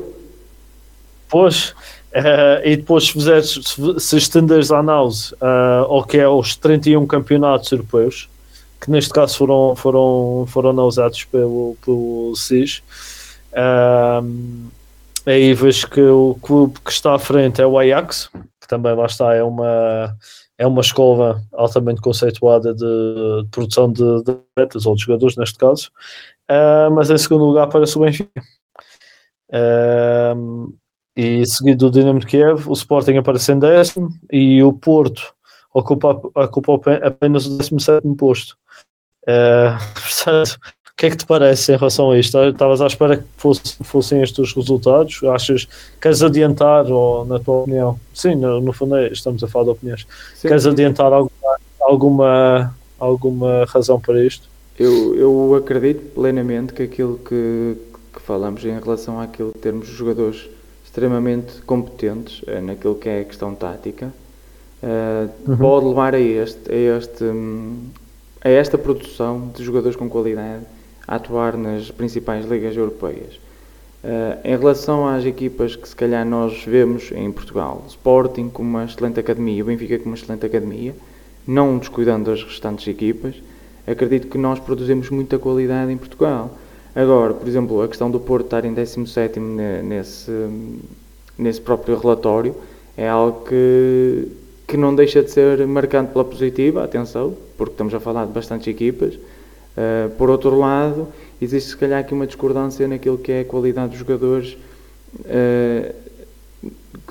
depois Uh, e depois, se, fizeres, se, se estenderes a análise uh, ao que é os 31 campeonatos europeus, que neste caso foram, foram, foram analisados pelo, pelo SIS, uh, aí vejo que o clube que está à frente é o Ajax, que também lá está, é uma, é uma escola altamente conceituada de, de produção de, de atletas ou de jogadores, neste caso, mas em segundo lugar aparece o Benfica. Uh, e seguido do Dinamo de Kiev, o Sporting aparece em décimo e o Porto ocupa, ocupa apenas o 17 posto. Uh, [LAUGHS] portanto, o que é que te parece em relação a isto? Estavas à espera que fosse, fossem estes os resultados? Achas queres adiantar, ou na tua opinião? Sim, no, no fundo é, estamos a falar de opiniões. Sim. Queres adiantar alguma, alguma, alguma razão para isto? Eu, eu acredito plenamente que aquilo que, que falamos em relação àquilo de termos jogadores extremamente competentes uh, naquilo que é a questão tática, uh, uhum. pode levar a, este, a, este, a esta produção de jogadores com qualidade a atuar nas principais ligas europeias. Uh, em relação às equipas que se calhar nós vemos em Portugal, Sporting com uma excelente academia, o Benfica com uma excelente academia, não descuidando das restantes equipas, acredito que nós produzimos muita qualidade em Portugal. Agora, por exemplo, a questão do Porto estar em 17 nesse, nesse próprio relatório é algo que, que não deixa de ser marcante pela positiva, atenção, porque estamos a falar de bastantes equipas. Uh, por outro lado, existe se calhar aqui uma discordância naquilo que é a qualidade dos jogadores uh,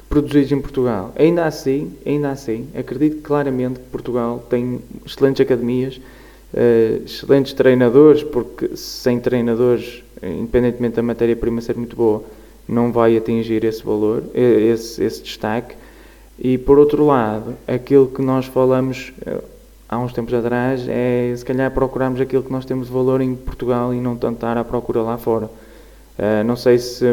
produzidos em Portugal. Ainda assim, ainda assim, acredito claramente que Portugal tem excelentes academias, uh, excelentes treinadores, porque sem treinadores, independentemente da matéria-prima ser muito boa, não vai atingir esse valor, esse, esse destaque. E por outro lado, aquilo que nós falamos há uns tempos atrás é se calhar procurarmos aquilo que nós temos de valor em Portugal e não tanto estar à procura lá fora. Uh, não sei se,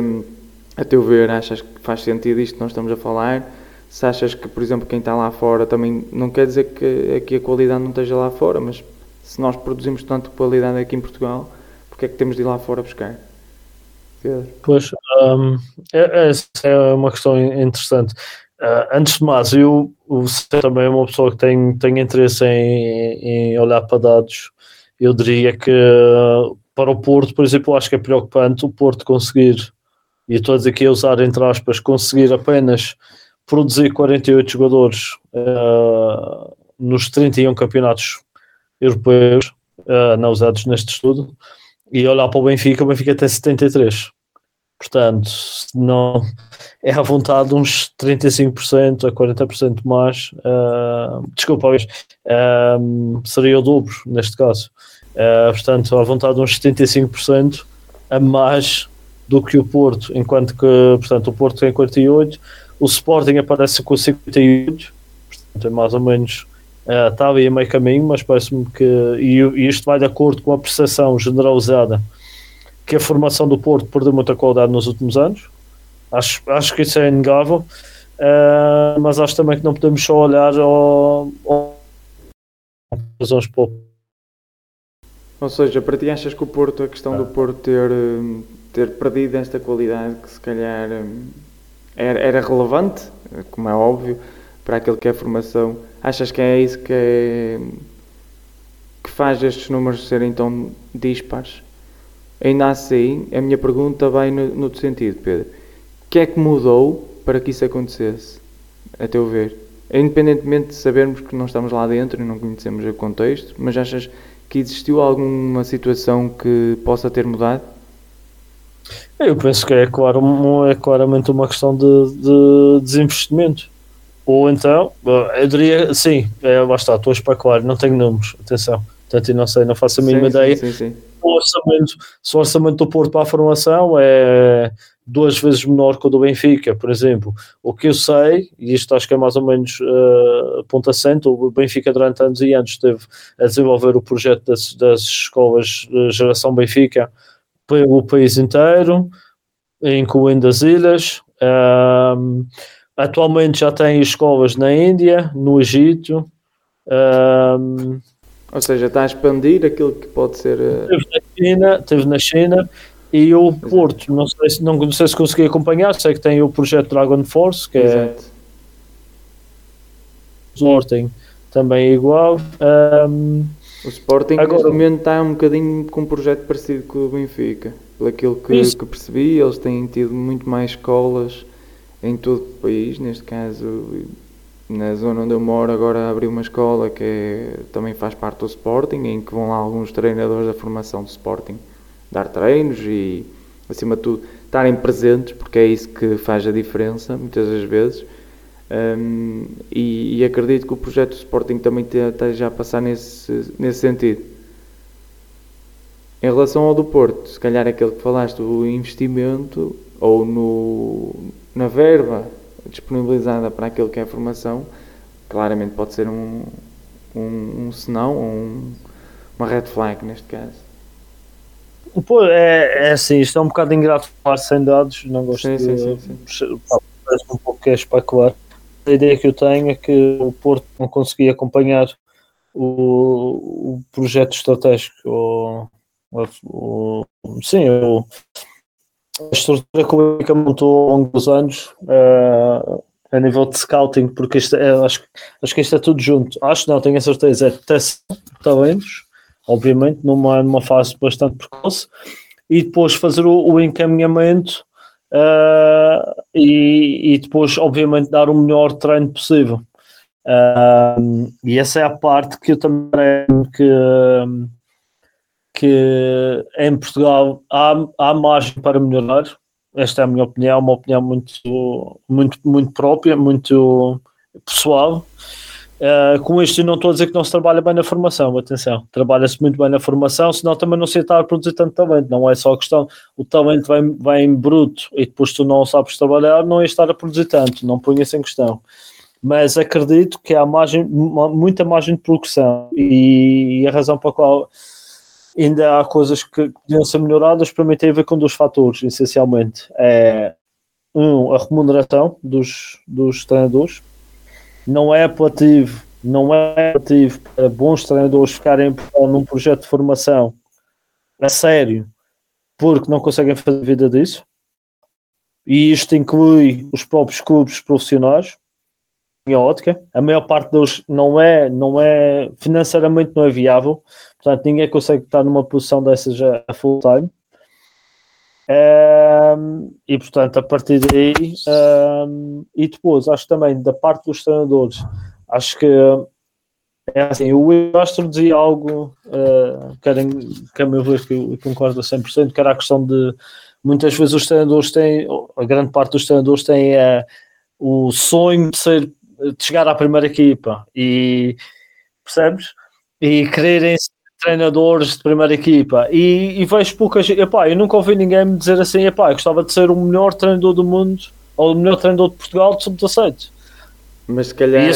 a teu ver, achas que faz sentido isto que nós estamos a falar. Se achas que, por exemplo, quem está lá fora também não quer dizer que aqui a qualidade não esteja lá fora, mas se nós produzimos tanto qualidade aqui em Portugal, porque é que temos de ir lá fora buscar? Pois, um, é, é, é, uma questão interessante. Uh, antes de mais, eu você também é uma pessoa que tem, tem interesse em, em olhar para dados. Eu diria que para o Porto, por exemplo, acho que é preocupante o Porto conseguir, e estou a dizer aqui a usar entre aspas, conseguir apenas produzir 48 jogadores uh, nos 31 campeonatos europeus uh, não usados neste estudo e olhar para o Benfica, o Benfica tem 73. Portanto, não é à vontade uns 35% a 40% mais. Uh, desculpa, uh, seria o dobro neste caso. Uh, portanto, à vontade uns 75% a mais do que o Porto, enquanto que portanto, o Porto tem 48, o Sporting aparece com 58, portanto é mais ou menos Uh, está ali a meio caminho, mas parece-me que. E, e, isto vai de acordo com a percepção generalizada que a formação do Porto perdeu muita qualidade nos últimos anos. Acho, acho que isso é inegável. Uh, mas acho também que não podemos só olhar ao, ao razões para Ou seja, para ti achas que o Porto, a questão do Porto ter, ter perdido esta qualidade que se calhar era, era relevante, como é óbvio, para aquilo que é formação. Achas que é isso que, é, que faz estes números serem tão dispares? Ainda assim, a minha pergunta vai no, no sentido, Pedro. O que é que mudou para que isso acontecesse, a teu ver? Independentemente de sabermos que não estamos lá dentro e não conhecemos o contexto, mas achas que existiu alguma situação que possa ter mudado? Eu penso que é, claro, é claramente uma questão de, de desinvestimento. Ou então, eu diria, sim, é, lá está, estou a especular, não tenho números, atenção. Portanto, não sei, não faço a mínima sim, ideia. Sim, sim, o, orçamento, se o orçamento do Porto para a formação é duas vezes menor que o do Benfica, por exemplo. O que eu sei, e isto acho que é mais ou menos uh, ponto assento, o Benfica durante anos e anos esteve a desenvolver o projeto das, das escolas de geração Benfica pelo país inteiro, incluindo as ilhas. Um, atualmente já tem escolas na Índia, no Egito. Um, ou seja, está a expandir aquilo que pode ser. Uh... Teve na China, teve na China e o Porto, não sei, se, não, não sei se consegui acompanhar, sei que tem o projeto Dragon Force, que é Exato. é Sporting também é igual. Um, o Sporting agora, neste momento está um bocadinho com um projeto parecido com o Benfica. Pelo aquilo que, que percebi, eles têm tido muito mais escolas em todo o país, neste caso na zona onde eu moro agora abriu uma escola que é, também faz parte do Sporting, em que vão lá alguns treinadores da formação do Sporting dar treinos e, acima de tudo, estarem presentes, porque é isso que faz a diferença, muitas das vezes. Um, e, e, acredito que o projeto do Sporting também esteja a passar nesse, nesse sentido. Em relação ao do Porto, se calhar aquele que falaste, o investimento ou no, na verba disponibilizada para aquilo que é a formação, claramente pode ser um, um, um senão, um, uma red flag neste caso. Pô, é, é assim, isto é um bocado ingrato falar sem dados, não gosto sim, de. Sim, sim, um pouco que é especular. A ideia que eu tenho é que o Porto não conseguia acompanhar o, o projeto estratégico, o, o, sim, o, a estrutura que o Benfica montou ao longo dos anos uh, a nível de scouting, porque isto é, acho, acho que isto é tudo junto. Acho não, tenho a certeza, é teste talentos obviamente, numa, numa fase bastante precoce, e depois fazer o, o encaminhamento uh, e, e, depois, obviamente, dar o melhor treino possível. Uh, e essa é a parte que eu também que, que em Portugal há, há margem para melhorar. Esta é a minha opinião, uma opinião muito, muito, muito própria, muito pessoal. Uh, com isto, eu não estou a dizer que não se trabalha bem na formação, atenção, trabalha-se muito bem na formação, senão também não se está a produzir tanto talento, não é só a questão, o talento vem, vem bruto e depois tu não sabes trabalhar, não é estar a produzir tanto, não ponha isso em questão. Mas acredito que há margem, muita margem de progressão e, e a razão para a qual ainda há coisas que podiam ser melhoradas para mim tem a ver com dois fatores, essencialmente. É, um, a remuneração dos, dos treinadores, não é apelativo, não é apelativo para bons treinadores ficarem num projeto de formação a sério, porque não conseguem fazer vida disso. E isto inclui os próprios clubes profissionais, em ótica. A maior parte deles não é, não é financeiramente não é viável, portanto ninguém consegue estar numa posição dessas a full time. Um, e portanto, a partir daí, um, e depois, acho também da parte dos treinadores, acho que é assim, o Castro dizia algo, uh, querem, que a meu ver, que eu concordo a 100%, que era a questão de muitas vezes os treinadores têm, a grande parte dos treinadores têm uh, o sonho de, ser, de chegar à primeira equipa e percebes? E quererem treinadores de primeira equipa e, e vejo poucas. Epá, eu nunca ouvi ninguém me dizer assim: epá, eu gostava de ser o melhor treinador do mundo ou o melhor treinador de Portugal de sub-17. Mas se calhar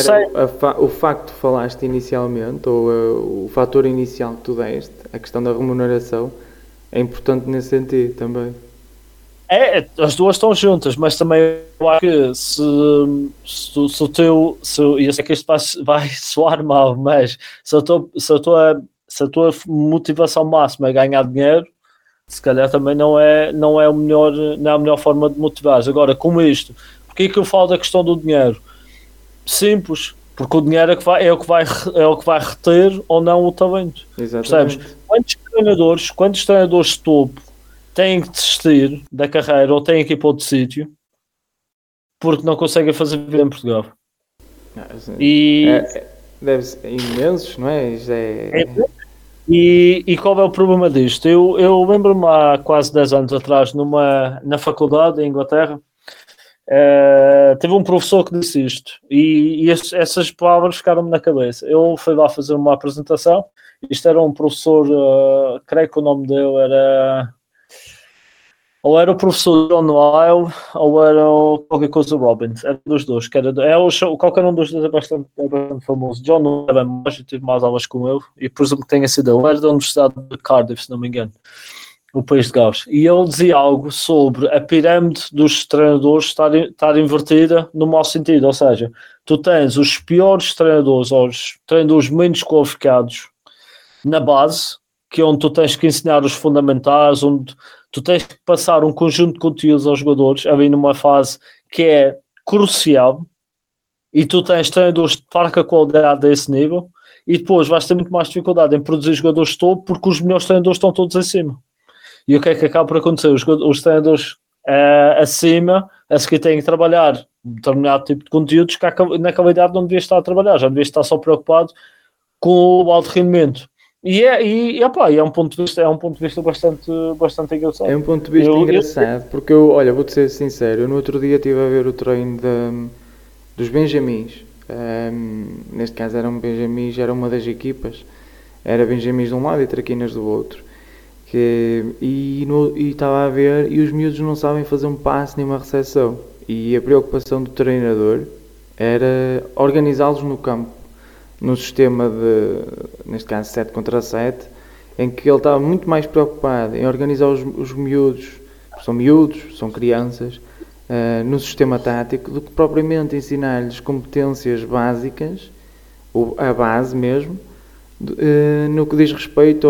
fa o facto de falaste inicialmente, ou uh, o fator inicial que tu deste, a questão da remuneração, é importante nesse sentido também. É, é as duas estão juntas, mas também eu acho que se, se, se o teu. Se, eu sei que isto vai, vai [LAUGHS] soar mal, mas se eu estou a se a tua motivação máxima é ganhar dinheiro, se calhar também não é, não é, o melhor, não é a melhor forma de motivar. Agora, como isto, porque é que eu falo da questão do dinheiro? simples, porque o dinheiro é, que vai, é, o, que vai, é o que vai reter ou não o talento. Exatamente. Percebes? Quantos treinadores, quantos treinadores de topo têm que desistir da carreira ou têm que ir para outro sítio porque não conseguem fazer vida em Portugal? Ah, E, É, é- deve ser imensos, não é? Isto é... É, e, e qual é o problema disto? Eu, eu lembro-me há quase 10 anos atrás, numa, na faculdade em Inglaterra, eh, teve um professor que disse isto, e, e es- essas palavras ficaram-me na cabeça. Eu fui lá fazer uma apresentação, isto era um professor, eh, creio que o nome dele era. Ou era o professor John Lyle, ou era o qualquer coisa Robbins, era dos dois, que era, é o, show- qualquer um dos dois é bastante, é bastante famoso. John Lyle é mais, eu tive mais aulas com ele, e presumo que tenha sido ele, era da Universidade de Cardiff, se não me engano, o país de Gales. E ele dizia algo sobre a pirâmide dos treinadores estar, estar invertida no mau sentido, ou seja, tu tens os piores treinadores, ou os treinadores menos qualificados na base, que é onde tu tens que ensinar os fundamentais, onde tu tens que passar um conjunto de conteúdos aos jogadores, ali numa fase que é crucial, e tu tens treinadores de parca qualidade a esse nível, e depois vais ter muito mais dificuldade em produzir jogadores de topo, porque os melhores treinadores estão todos em cima. E o que é que acaba por acontecer? Os, os treinadores eh, acima, a seguir têm que trabalhar um determinado tipo de conteúdos que na qualidade não devia estar a trabalhar, já devia estar só preocupado com o alto rendimento. E é, e, e, opá, e é um ponto de vista, é um ponto de vista bastante, bastante engraçado. É um ponto de vista Eu- eu- engraçado, porque eu, olha, vou-te ser sincero, eu no outro dia estive a ver o treino da- dos Benjamins. Ahm, neste caso eram Benjamins, era uma das equipas, era Benjamins de um lado e Traquinas do outro. Que, e no- e estava a ver, e os miúdos não sabem fazer um passe nem uma recepção. E a preocupação do treinador era organizá-los no campo, num sistema de, neste caso 7 contra 7, em que ele estava muito mais preocupado em organizar os, os miúdos, são miúdos, são crianças, eh, no sistema tático, do que propriamente ensinar-lhes competências básicas, ou a base mesmo, de- eh, no que diz respeito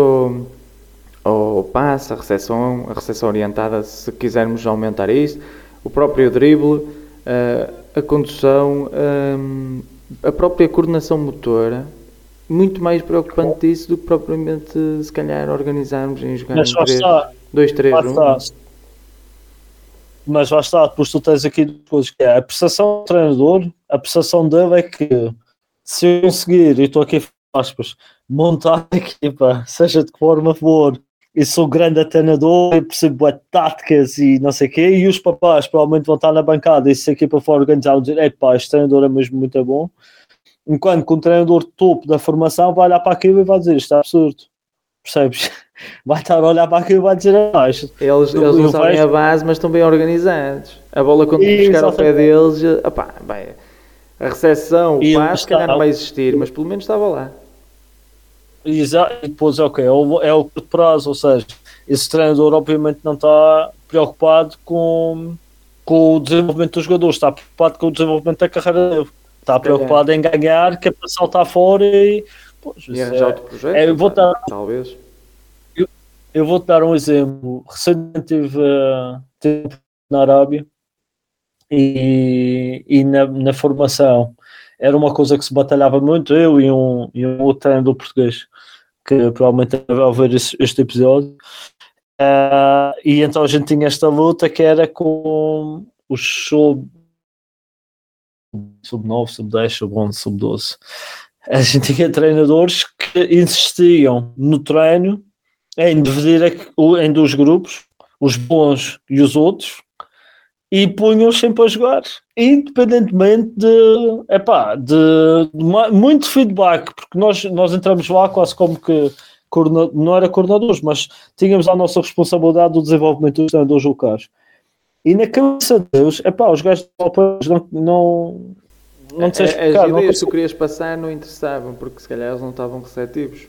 ao, ao passe, a recepção, a recepção orientada, se quisermos aumentar isso, o próprio drible, eh, a condução, hum, a própria coordenação motora, muito mais preocupante isso do que propriamente, se calhar, organizarmos em jogar Mas em lá 3, está, 2, 3, lá 1. está. Mas lá está, depois tu tens aqui depois que é a prestação do treinador, a prestação dele é que se eu conseguir, e estou aqui aspas, montar a equipa, seja de que forma for, e sou grande treinador, e percebo táticas e não sei o quê, e os papás provavelmente vão estar na bancada e se a equipa for organizada, vão dizer, epá, este treinador é mesmo muito bom, enquanto que um treinador topo da formação vai olhar para aquilo e vai dizer, isto é absurdo, percebes? [LAUGHS] Vai estar a olhar para aquilo e vai dizer, ah, isto Eles, Eu- eles não eu sabem a base, mas estão bem organizados. A bola, quando chegar ao pé deles, opá, vai, a recepção, o passe, se calhar não vai existir, mas pelo menos estava lá. Exato, e depois é o que é o, é o curto prazo, ou seja, esse treinador obviamente não está preocupado com, com o desenvolvimento dos jogadores, está preocupado com o desenvolvimento da carreira dele, está preocupado em ganhar, que é para saltar fora e, pois, E isso arranjar é- outro projeto, é, eu vou pá, dar- talvez. eu vou-te dar um exemplo. Recentemente estive uh, tive na Arábia e, e na, na formação. Era uma coisa que se batalhava muito, eu e um, e um outro treinador português que provavelmente deve ouvir este, episódio. Ah, e então a gente tinha esta luta que era com os sub sub 9, sub 10, sub 11, sub 12. A gente tinha treinadores que insistiam no treino em dividir em dois grupos, os bons e os outros, e punham-os sempre a jogar, independentemente de, epá, de, de ma- muito feedback, porque nós, nós entramos lá quase como que não era coordenadores, mas tínhamos a nossa responsabilidade do desenvolvimento dos treinadores locais. E na cabeça deles, epá, os gajos não, não, não te sei É- explicar, As ideias que tu querias passar não interessavam, porque se calhar eles não estavam receptivos.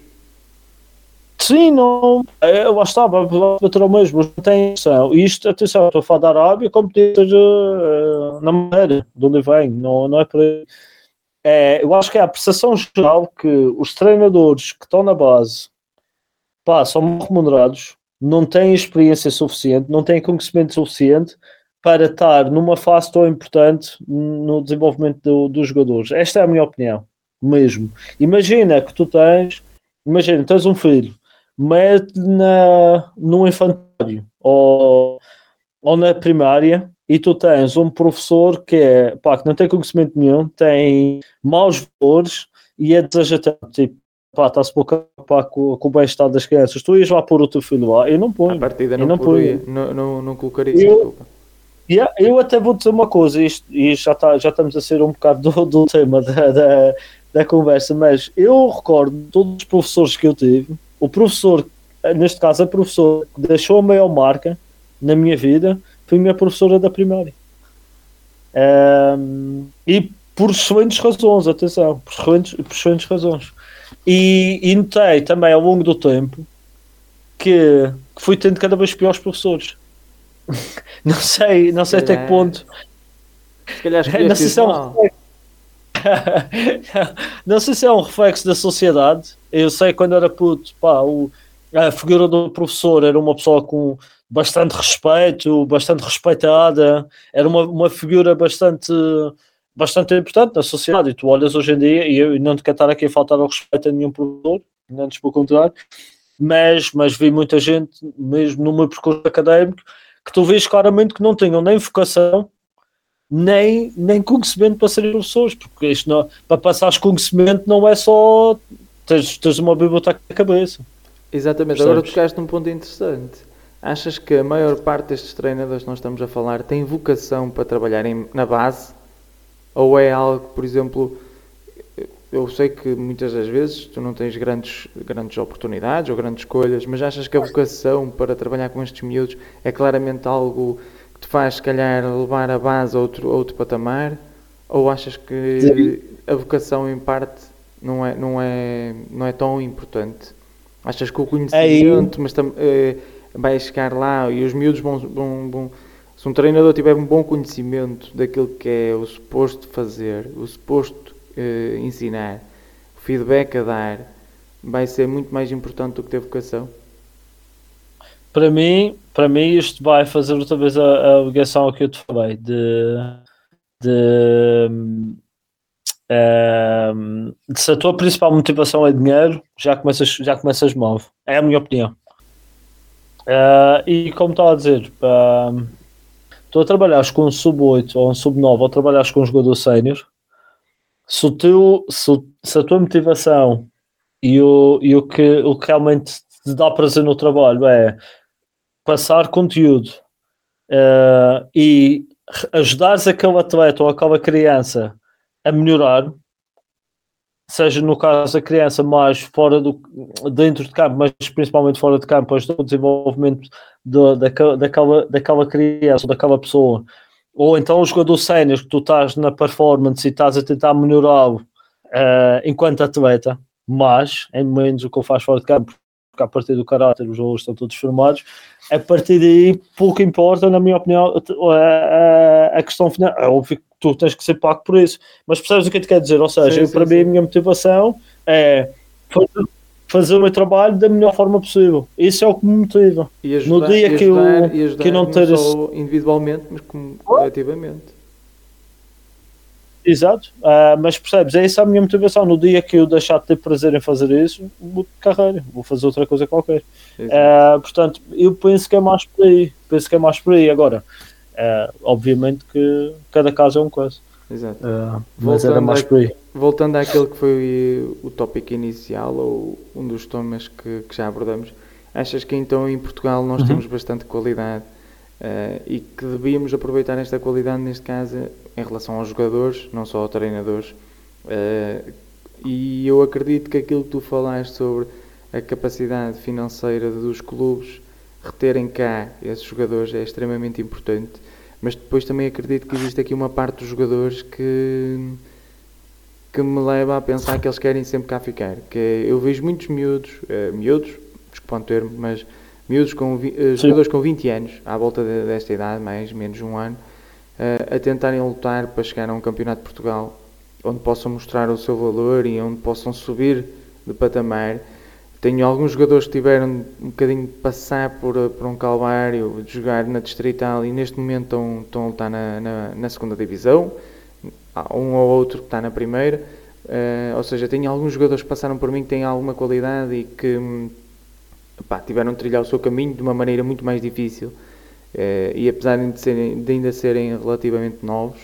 Sim, não. É, lá está, vai bater ao mesmo. Não tem atenção. Isto, atenção, estou a falar da Arábia como eh, na maneira de onde vem. Não, não é por aí. É, eu acho que é a percepção geral que os treinadores que estão na base pá, são mal remunerados, não têm experiência suficiente, não têm conhecimento suficiente para estar numa fase tão importante no desenvolvimento do, dos jogadores. Esta é a minha opinião, mesmo. Imagina que tu tens, imagina, tens um filho, mete na, no infantário ou, ou na primária e tu tens um professor que é, pá, que não tem conhecimento nenhum, tem maus valores e é desajatado, tipo, pá, está-se pouco com, com o bem-estar das crianças, tu ias lá pôr o teu filho lá, eu não ponho. A partida não, não, poria, não, não, não colocaria eu, Yeah, eu até vou dizer uma coisa, isto, e já, tá, já estamos a ser um bocado do, do tema da, da, da, conversa, mas eu recordo todos os professores que eu tive, o professor, neste caso a professora que deixou a maior marca na minha vida foi a minha professora da primária. Um, e por excelentes razões, atenção, por excelentes, por excelentes razões. E, e notei também ao longo do tempo que, que fui tendo cada vez piores professores [LAUGHS] não sei, não sei até que ponto. Se calhar [LAUGHS] não sei se é um [LAUGHS] não sei se é um reflexo da sociedade. Eu sei quando era puto, pá, o, a figura do professor era uma pessoa com bastante respeito, bastante respeitada, era uma, uma figura bastante bastante importante na sociedade. E tu olhas hoje em dia, e eu não te quero estar aqui a faltar ao respeito a nenhum professor, antes pelo contrário, mas, mas vi muita gente, mesmo no meu percurso académico, que tu vês claramente que não tenham nem vocação nem, nem conhecimento para serem professores, porque isto não, para passares conhecimento não é só tens, tens uma biblioteca na cabeça. Exatamente, Percebes? agora tocaste num ponto interessante. Achas que a maior parte destes treinadores que nós estamos a falar tem vocação para trabalhar em, na base? Ou é algo, por exemplo, eu sei que muitas das vezes tu não tens grandes, grandes oportunidades ou grandes escolhas, mas achas que a vocação para trabalhar com estes miúdos é claramente algo que te faz, se calhar, levar a base a outro, outro patamar? Ou achas que a vocação, em parte, não é, não, é, não é tão importante? Achas que o conhecimento mas tam, eh, vai chegar lá e os miúdos vão, vão, vão se um treinador tiver um bom conhecimento daquilo que é o suposto fazer, o suposto uh, ensinar, o feedback a dar, vai ser muito mais importante do que ter vocação? Para mim, para mim isto vai fazer outra vez a, a ligação que eu te falei de, de, se a tua principal motivação é dinheiro, já começas, já começas mal. É a minha opinião. Uh, e como estava a dizer, uh, tu a trabalhares com um sub-8 ou um sub-9 ou trabalhares com um jogador sénior, se, teu, se, se, a tua motivação e o, e o, que, o que realmente te dá prazer no trabalho é passar conteúdo uh, e ajudares aquele atleta ou aquela criança a melhorar, seja no caso da criança mais fora do dentro de campo, mas principalmente fora de campo, ajuda o desenvolvimento de, daquela, daquela, daquela criança daquela pessoa ou então o jogador sénior que tu estás na performance e estás a tentar melhorá-lo uh, enquanto atleta, mas em menos o que ele faz fora de campo, porque a partir do caráter os jogadores estão todos formados, a partir daí pouco importa, na minha opinião, a, a, a questão final. É óbvio tu tens que ser pago por isso, mas percebes o que eu te quero dizer? Ou seja, sim, eu, sim, para sim. mim a minha motivação é fazer, fazer o meu trabalho da melhor forma possível. Isso é o que me motiva. Ajudar, no dia ajudar, que eu, que eu não ter só individualmente, mas como coletivamente. Exato, uh, mas percebes, é essa a minha motivação. No dia que eu deixar de ter prazer em fazer isso, vou de carreira, vou fazer outra coisa qualquer. Uh, portanto, eu penso que é mais por aí. Penso que é mais por aí. Agora, uh, obviamente que cada caso é um caso. Exato. mas era mais por aí voltando àquele que foi o tópico inicial, ou um dos temas que, que já abordamos, achas que então em Portugal nós uhum. temos bastante qualidade uh, e que devíamos aproveitar esta qualidade, neste caso, em relação aos jogadores, não só aos treinadores? Uh, e eu acredito que aquilo que tu falaste sobre a capacidade financeira dos clubes reterem cá esses jogadores é extremamente importante, mas depois também acredito que existe aqui uma parte dos jogadores que que me leva a pensar que eles querem sempre cá ficar. Que é, eu vejo muitos miúdos, uh, miúdos, desculpa o termo, mas miúdos com, uh, jogadores com 20 anos, à volta de, desta idade, mais menos um ano, uh, a tentarem lutar para chegar a um campeonato de Portugal, onde possam mostrar o seu valor e onde possam subir de patamar, tenho alguns jogadores que tiveram um bocadinho de passar por, por um calvário, de jogar na Distrital e neste momento estão, estão a lutar na, na, na segunda divisão. Há um ou outro que está na primeira. Uh, ou seja, tenho alguns jogadores que passaram por mim que têm alguma qualidade e que hum, tiveram de trilhar o seu caminho de uma maneira muito mais difícil. Uh, e apesar de, serem, de, ainda serem relativamente novos,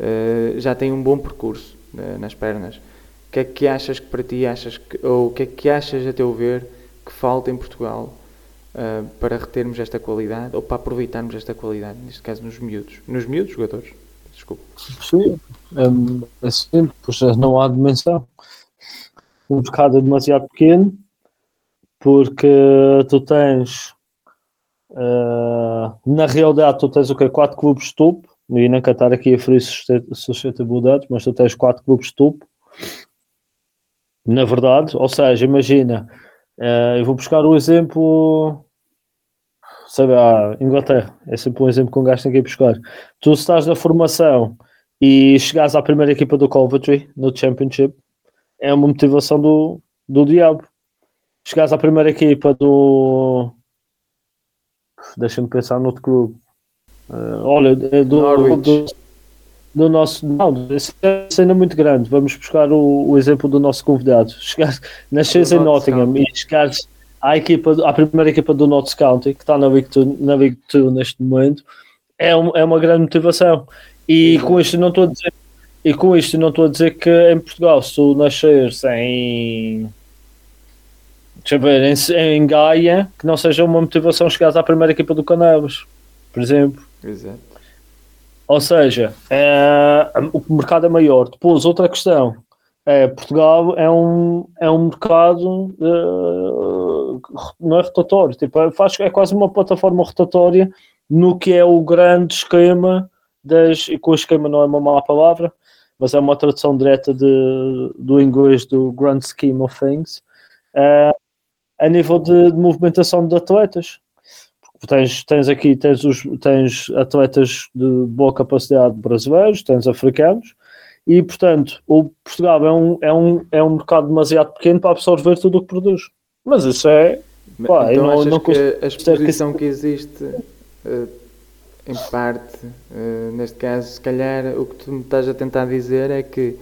uh, já têm um bom percurso nas pernas que é que achas que para ti achas que, ou o que é que achas a teu ver que falta em Portugal uh, para retermos esta qualidade ou para aproveitarmos esta qualidade, neste caso nos miúdos, nos miúdos jogadores? Desculpa. Sim, é, é simples, não há dimensão. O mercado é demasiado pequeno porque tu tens uh, na realidade tu tens o que? Quatro clubes de topo e não cantar aqui a ferir sustentabilidade, mas tu tens quatro clubes de topo na verdade. Ou seja, imagina, uh, eu vou buscar o exemplo, sabe, a Inglaterra, é sempre um exemplo que um gajo tem que ir buscar. Tu estás na formação e chegares à primeira equipa do Coventry no Championship, é uma motivação do, do diabo. Chegares à primeira equipa do. Deixa-me pensar no outro clube. Uh, olha, do, do, do nosso. Não, esse é cena muito grande. Vamos buscar o, o exemplo do nosso convidado. [LAUGHS] Chegar, nasceres em Nottingham e chegares à, equipa, à primeira equipa do Notts County, que está na Big Two, na Big Two neste momento, é, um, é uma grande motivação. E com isto não estou a dizer. E com isto não estou a dizer que em Portugal, se tu nasceres em. Deixa eu ver, em, em Gaia, que não seja uma motivação chegares à primeira equipa do Canelas, por exemplo. Exato. Ou seja, é, o mercado é maior. Depois, outra questão. É, Portugal é um, é um mercado uh, não é rotatório, tipo, é, faz, é quase uma plataforma rotatória no que é o grande esquema das, e com o esquema não é uma má palavra, mas é uma tradução direta de, do inglês do Grand Scheme of Things, uh, a nível de, de movimentação de atletas tens, tens aqui tens, os, tens atletas de boa capacidade brasileiros, tens africanos, e portanto o Portugal é um, é um, é um mercado demasiado pequeno para absorver tudo o que produz. Mas isso é. Pá, então não, não que a exposição que... que existe, uh, em parte, uh, neste caso, se calhar o que tu me estás a tentar dizer é que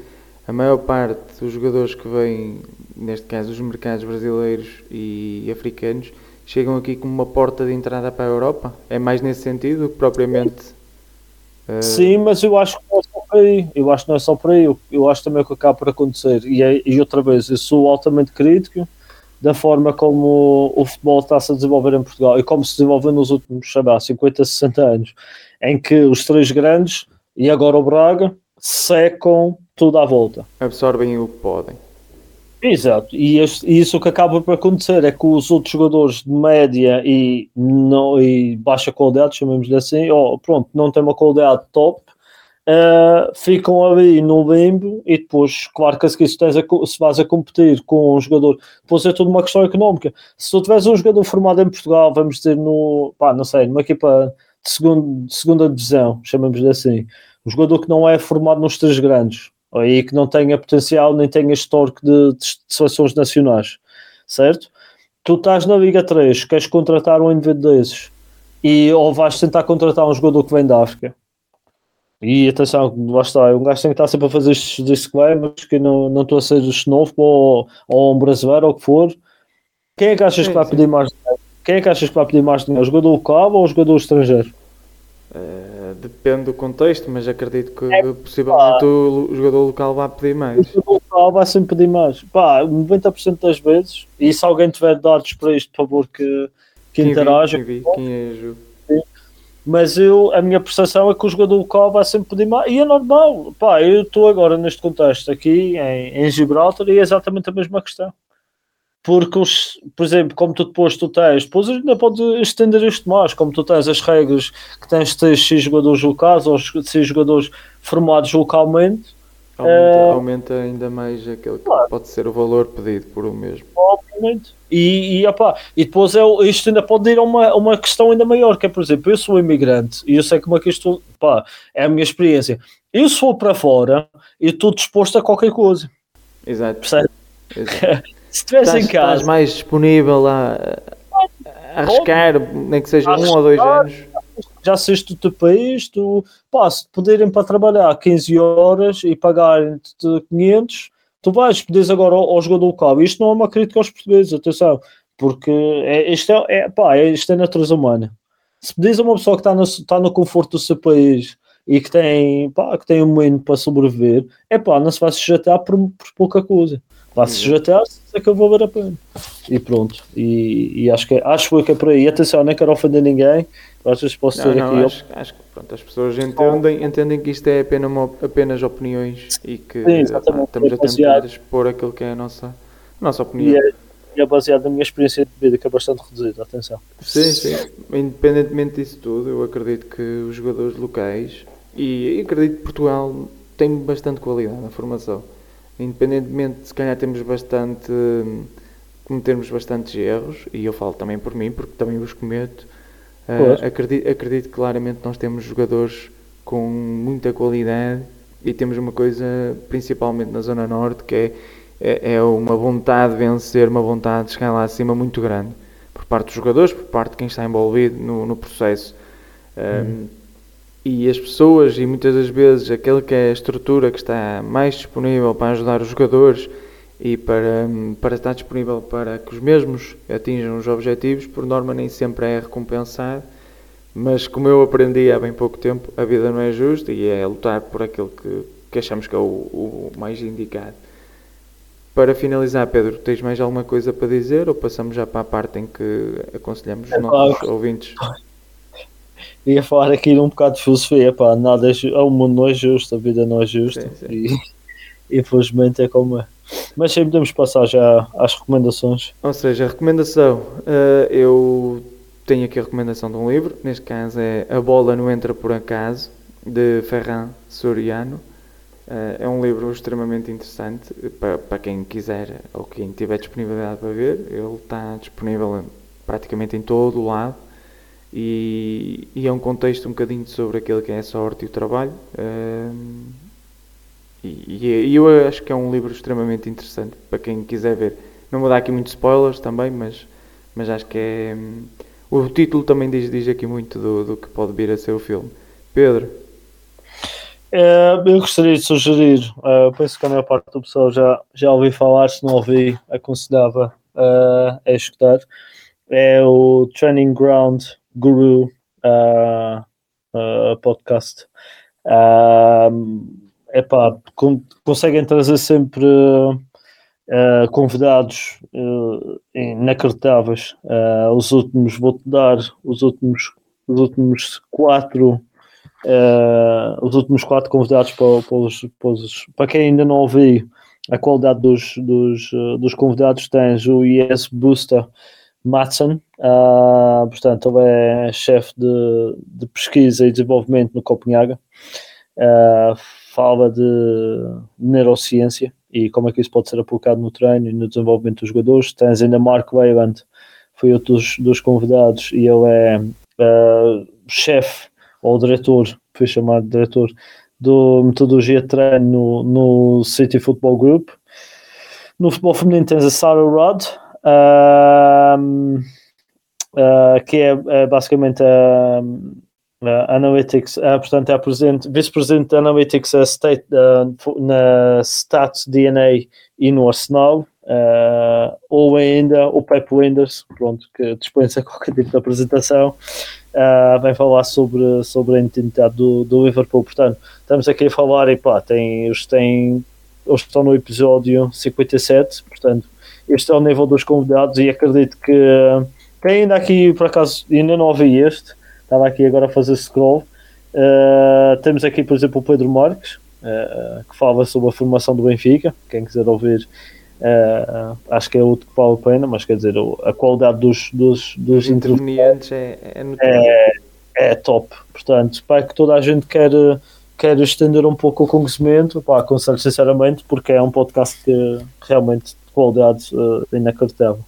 a maior parte dos jogadores que vêm, neste caso, os mercados brasileiros e africanos, chegam aqui como uma porta de entrada para a Europa? É mais nesse sentido que propriamente. Uh... Sim, mas eu acho que não é só por aí. Eu acho que não é só por aí. Eu, eu acho também que acaba por acontecer. E, é, e outra vez, eu sou altamente crítico da forma como o futebol está-se a desenvolver em Portugal e como se desenvolveu nos últimos, sei lá, 50, 60 anos, em que os três grandes e agora o Braga secam tudo à volta. Absorvem o que podem. Exato, e, este, e, isso que acaba por acontecer é que os outros jogadores de média e, não, e baixa qualidade, chamemos-lhe assim, ou pronto, não tem uma qualidade top, uh, ficam ali no limbo e depois, claro que se, tens a, se vais a competir com um jogador, depois é tudo uma questão económica. Se tu tiveres um jogador formado em Portugal, vamos dizer, no, pá, não sei, numa equipa de, segundo, de segunda divisão, chamamos-lhe assim, um jogador que não é formado nos três grandes e que não tenha potencial nem tenha histórico de, de, seleções nacionais, certo? Tu estás na Liga 3, queres contratar um indivíduo desses e ou vais tentar contratar um jogador que vem da África. E atenção, lá está, um gajo tem que estar sempre a fazer estes disclaimers que não, não estou a ser xenófobo ou, ou um brasileiro ou o que for. Quem é que achas que vai pedir mais dinheiro? Quem é que achas que vai pedir mais dinheiro? O jogador local ou o jogador estrangeiro? Uh, depende do contexto, mas acredito que é, possivelmente o, o, jogador local vai pedir mais. O jogador local vai sempre pedir mais. Pá, 90% das vezes, e se alguém tiver dados para isto, por favor, que, que quem interaja. Vi, quem, vi, quem ajuda. Mas eu, a minha percepção é que o jogador local vai sempre pedir mais, e é normal. Pá, eu estou agora neste contexto aqui em, em Gibraltar e é exatamente a mesma questão porque, os, por exemplo, como tu depois tu tens, depois ainda pode estender isto mais, como tu tens as regras que tens de ter X jogadores locais ou X jogadores formados localmente. Aumenta, é... aumenta ainda mais aquele que claro. pode ser o valor pedido por o mesmo. Obviamente. E, e, opa, e depois é, isto ainda pode ir a uma, uma questão ainda maior, que é, por exemplo, eu sou imigrante e eu sei como é que isto pá, é a minha experiência. Eu sou para fora e estou disposto a qualquer coisa. Exato. Percebe? Exato. [LAUGHS] Se estivesse em casa, estás mais disponível a, a arriscar, nem que seja um ou dois anos. já saíste do teu país, tu, pá, se te poderem para trabalhar 15 horas e pagarem-te 500, tu vais, pedes agora ao, ao jogador local. Isto não é uma crítica aos portugueses, atenção, porque é, isto, é, é, pá, é, isto é natureza humana. Se pedis a uma pessoa que está no, está no conforto do seu país e que tem, pá, que tem um moinho para sobreviver, é pá, não se vai sujeitar por, por pouca coisa. Vai se se é que eu vou valer a pena. E pronto. E, e acho, que, é- acho que é por aí. Atenção, nem quero ofender ninguém. Às vezes posso Não, ter não, aqui. acho, acho que pronto, as pessoas entendem, entendem que isto é apenas, uma- apenas opiniões e que Sim, exatamente. pá, estamos É a tentar expor aquilo que é a nossa, a nossa E opinião. é, e é baseado na minha experiência de vida, que é bastante reduzida. Atenção. Sim, sim. Independentemente disso tudo, eu acredito que os jogadores locais e, e acredito que Portugal tem bastante qualidade na formação. Independentemente, se calhar temos bastante. cometermos bastantes erros, e eu falo também por mim, porque também os cometo. ah, Pois. acredito, acredito que claramente nós temos jogadores com muita qualidade e temos uma coisa, principalmente na Zona Norte, que é, é, é uma vontade de vencer, uma vontade de chegar lá acima muito grande por parte dos jogadores, por parte de quem está envolvido no, no processo. Um, E as pessoas, e muitas das vezes aquele que é a estrutura que está mais disponível para ajudar os jogadores e para, para estar disponível para que os mesmos atinjam os objetivos, por norma nem sempre é recompensado. Mas como eu aprendi há bem pouco tempo, a vida não é justa e é lutar por aquilo que, que achamos que é o, o mais indicado. Para finalizar, Pedro, tens mais alguma coisa para dizer ou passamos já para a parte em que aconselhamos os É, nossos claro. [LAUGHS] ouvintes? Ia falar aqui um bocado de filosofia, pá, nada é ju- o mundo não é justo, a vida não é justa Sim, sim. e [LAUGHS] infelizmente é como é. Mas sim, podemos passar já às recomendações. Ou seja, a recomendação, eh, eu tenho aqui a recomendação de um livro, neste caso é A Bola Não Entra Por Acaso, de Ferran Soriano. Eh, é um livro extremamente interessante para, para quem quiser ou quem tiver disponibilidade para ver. Ele está disponível praticamente em todo o lado e, e é um contexto um bocadinho sobre aquilo que é a sorte e o trabalho. Eh, e, e eu acho que é um livro extremamente interessante para quem quiser ver. Não vou dar aqui muitos spoilers também, mas, mas acho que é. hum, O título também diz, diz aqui muito do, do que pode vir a ser o filme. Pedro, Eh, eu gostaria de sugerir, eh, penso que a maior parte do pessoal já, já ouvi falar, se não ouvi, aconselhava eh, a escutar. É o Training Ground Guru eh, eh, podcast. Ah, epá, con- conseguem trazer sempre eh, convidados eh, inacreditáveis. Eh, os últimos, vou-te dar os últimos, os últimos quatro eh, os últimos quatro convidados para, para, os- para os- para quem ainda não ouviu a qualidade dos, dos, dos convidados, tens o Yes Buster Matson, ah, portanto, ele é chefe de, de pesquisa e desenvolvimento no Copenhaga, Ah, fala de neurociência e como é que isso pode ser aplicado no treino e no desenvolvimento dos jogadores. Tens ainda Mark Wayland, foi outro dos, dos convidados, e ele é ah, chefe ou diretor, foi chamado diretor do metodologia de treino no, no City Football Group. No futebol feminino tens a Sarah ah, que é, é basicamente a, a Analytics, ah, portanto é vice-presidente de Analytics a state, ah, na Stats DNA e no Arsenal, ah, ou ainda o Pep Winders, pronto, que dispensa [LAUGHS] qualquer tipo de apresentação, ah, vem falar sobre, sobre a identidade do, do Liverpool. Portanto, estamos aqui a falar e pá, tem, eles, têm, eles estão no episódio 57, portanto, este é o nível dos convidados e acredito que quem ainda aqui, por acaso, ainda não ouvi este, estava aqui agora a fazer scroll. ah, temos aqui, por exemplo, o Pedro Marques, ah, que fala sobre a formação do Benfica. Quem quiser ouvir, ah, acho que é outro que vale a pena, mas quer dizer, a qualidade dos, dos, dos os intervenientes é, é é, é top. Portanto, para que toda a gente quer, quer estender um pouco o conhecimento, pá, aconselho sinceramente, porque é um podcast que realmente de qualidade uh, inacreditável.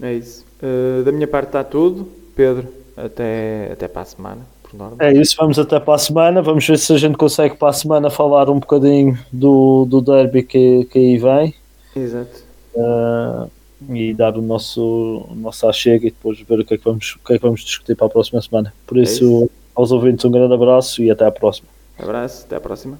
É isso. Uh, da minha parte está tudo. Pedro, até, até para a semana. É isso, vamos até para a semana. Vamos ver se a gente consegue para a semana falar um bocadinho do, do derby que, que aí vem. Exato. uh, e dar o nosso, o nosso achega e depois ver o que, é que vamos, o que é que vamos discutir para a próxima semana. Por isso, isso. aos ouvintes, um grande abraço e até à próxima. Abraço, até à próxima.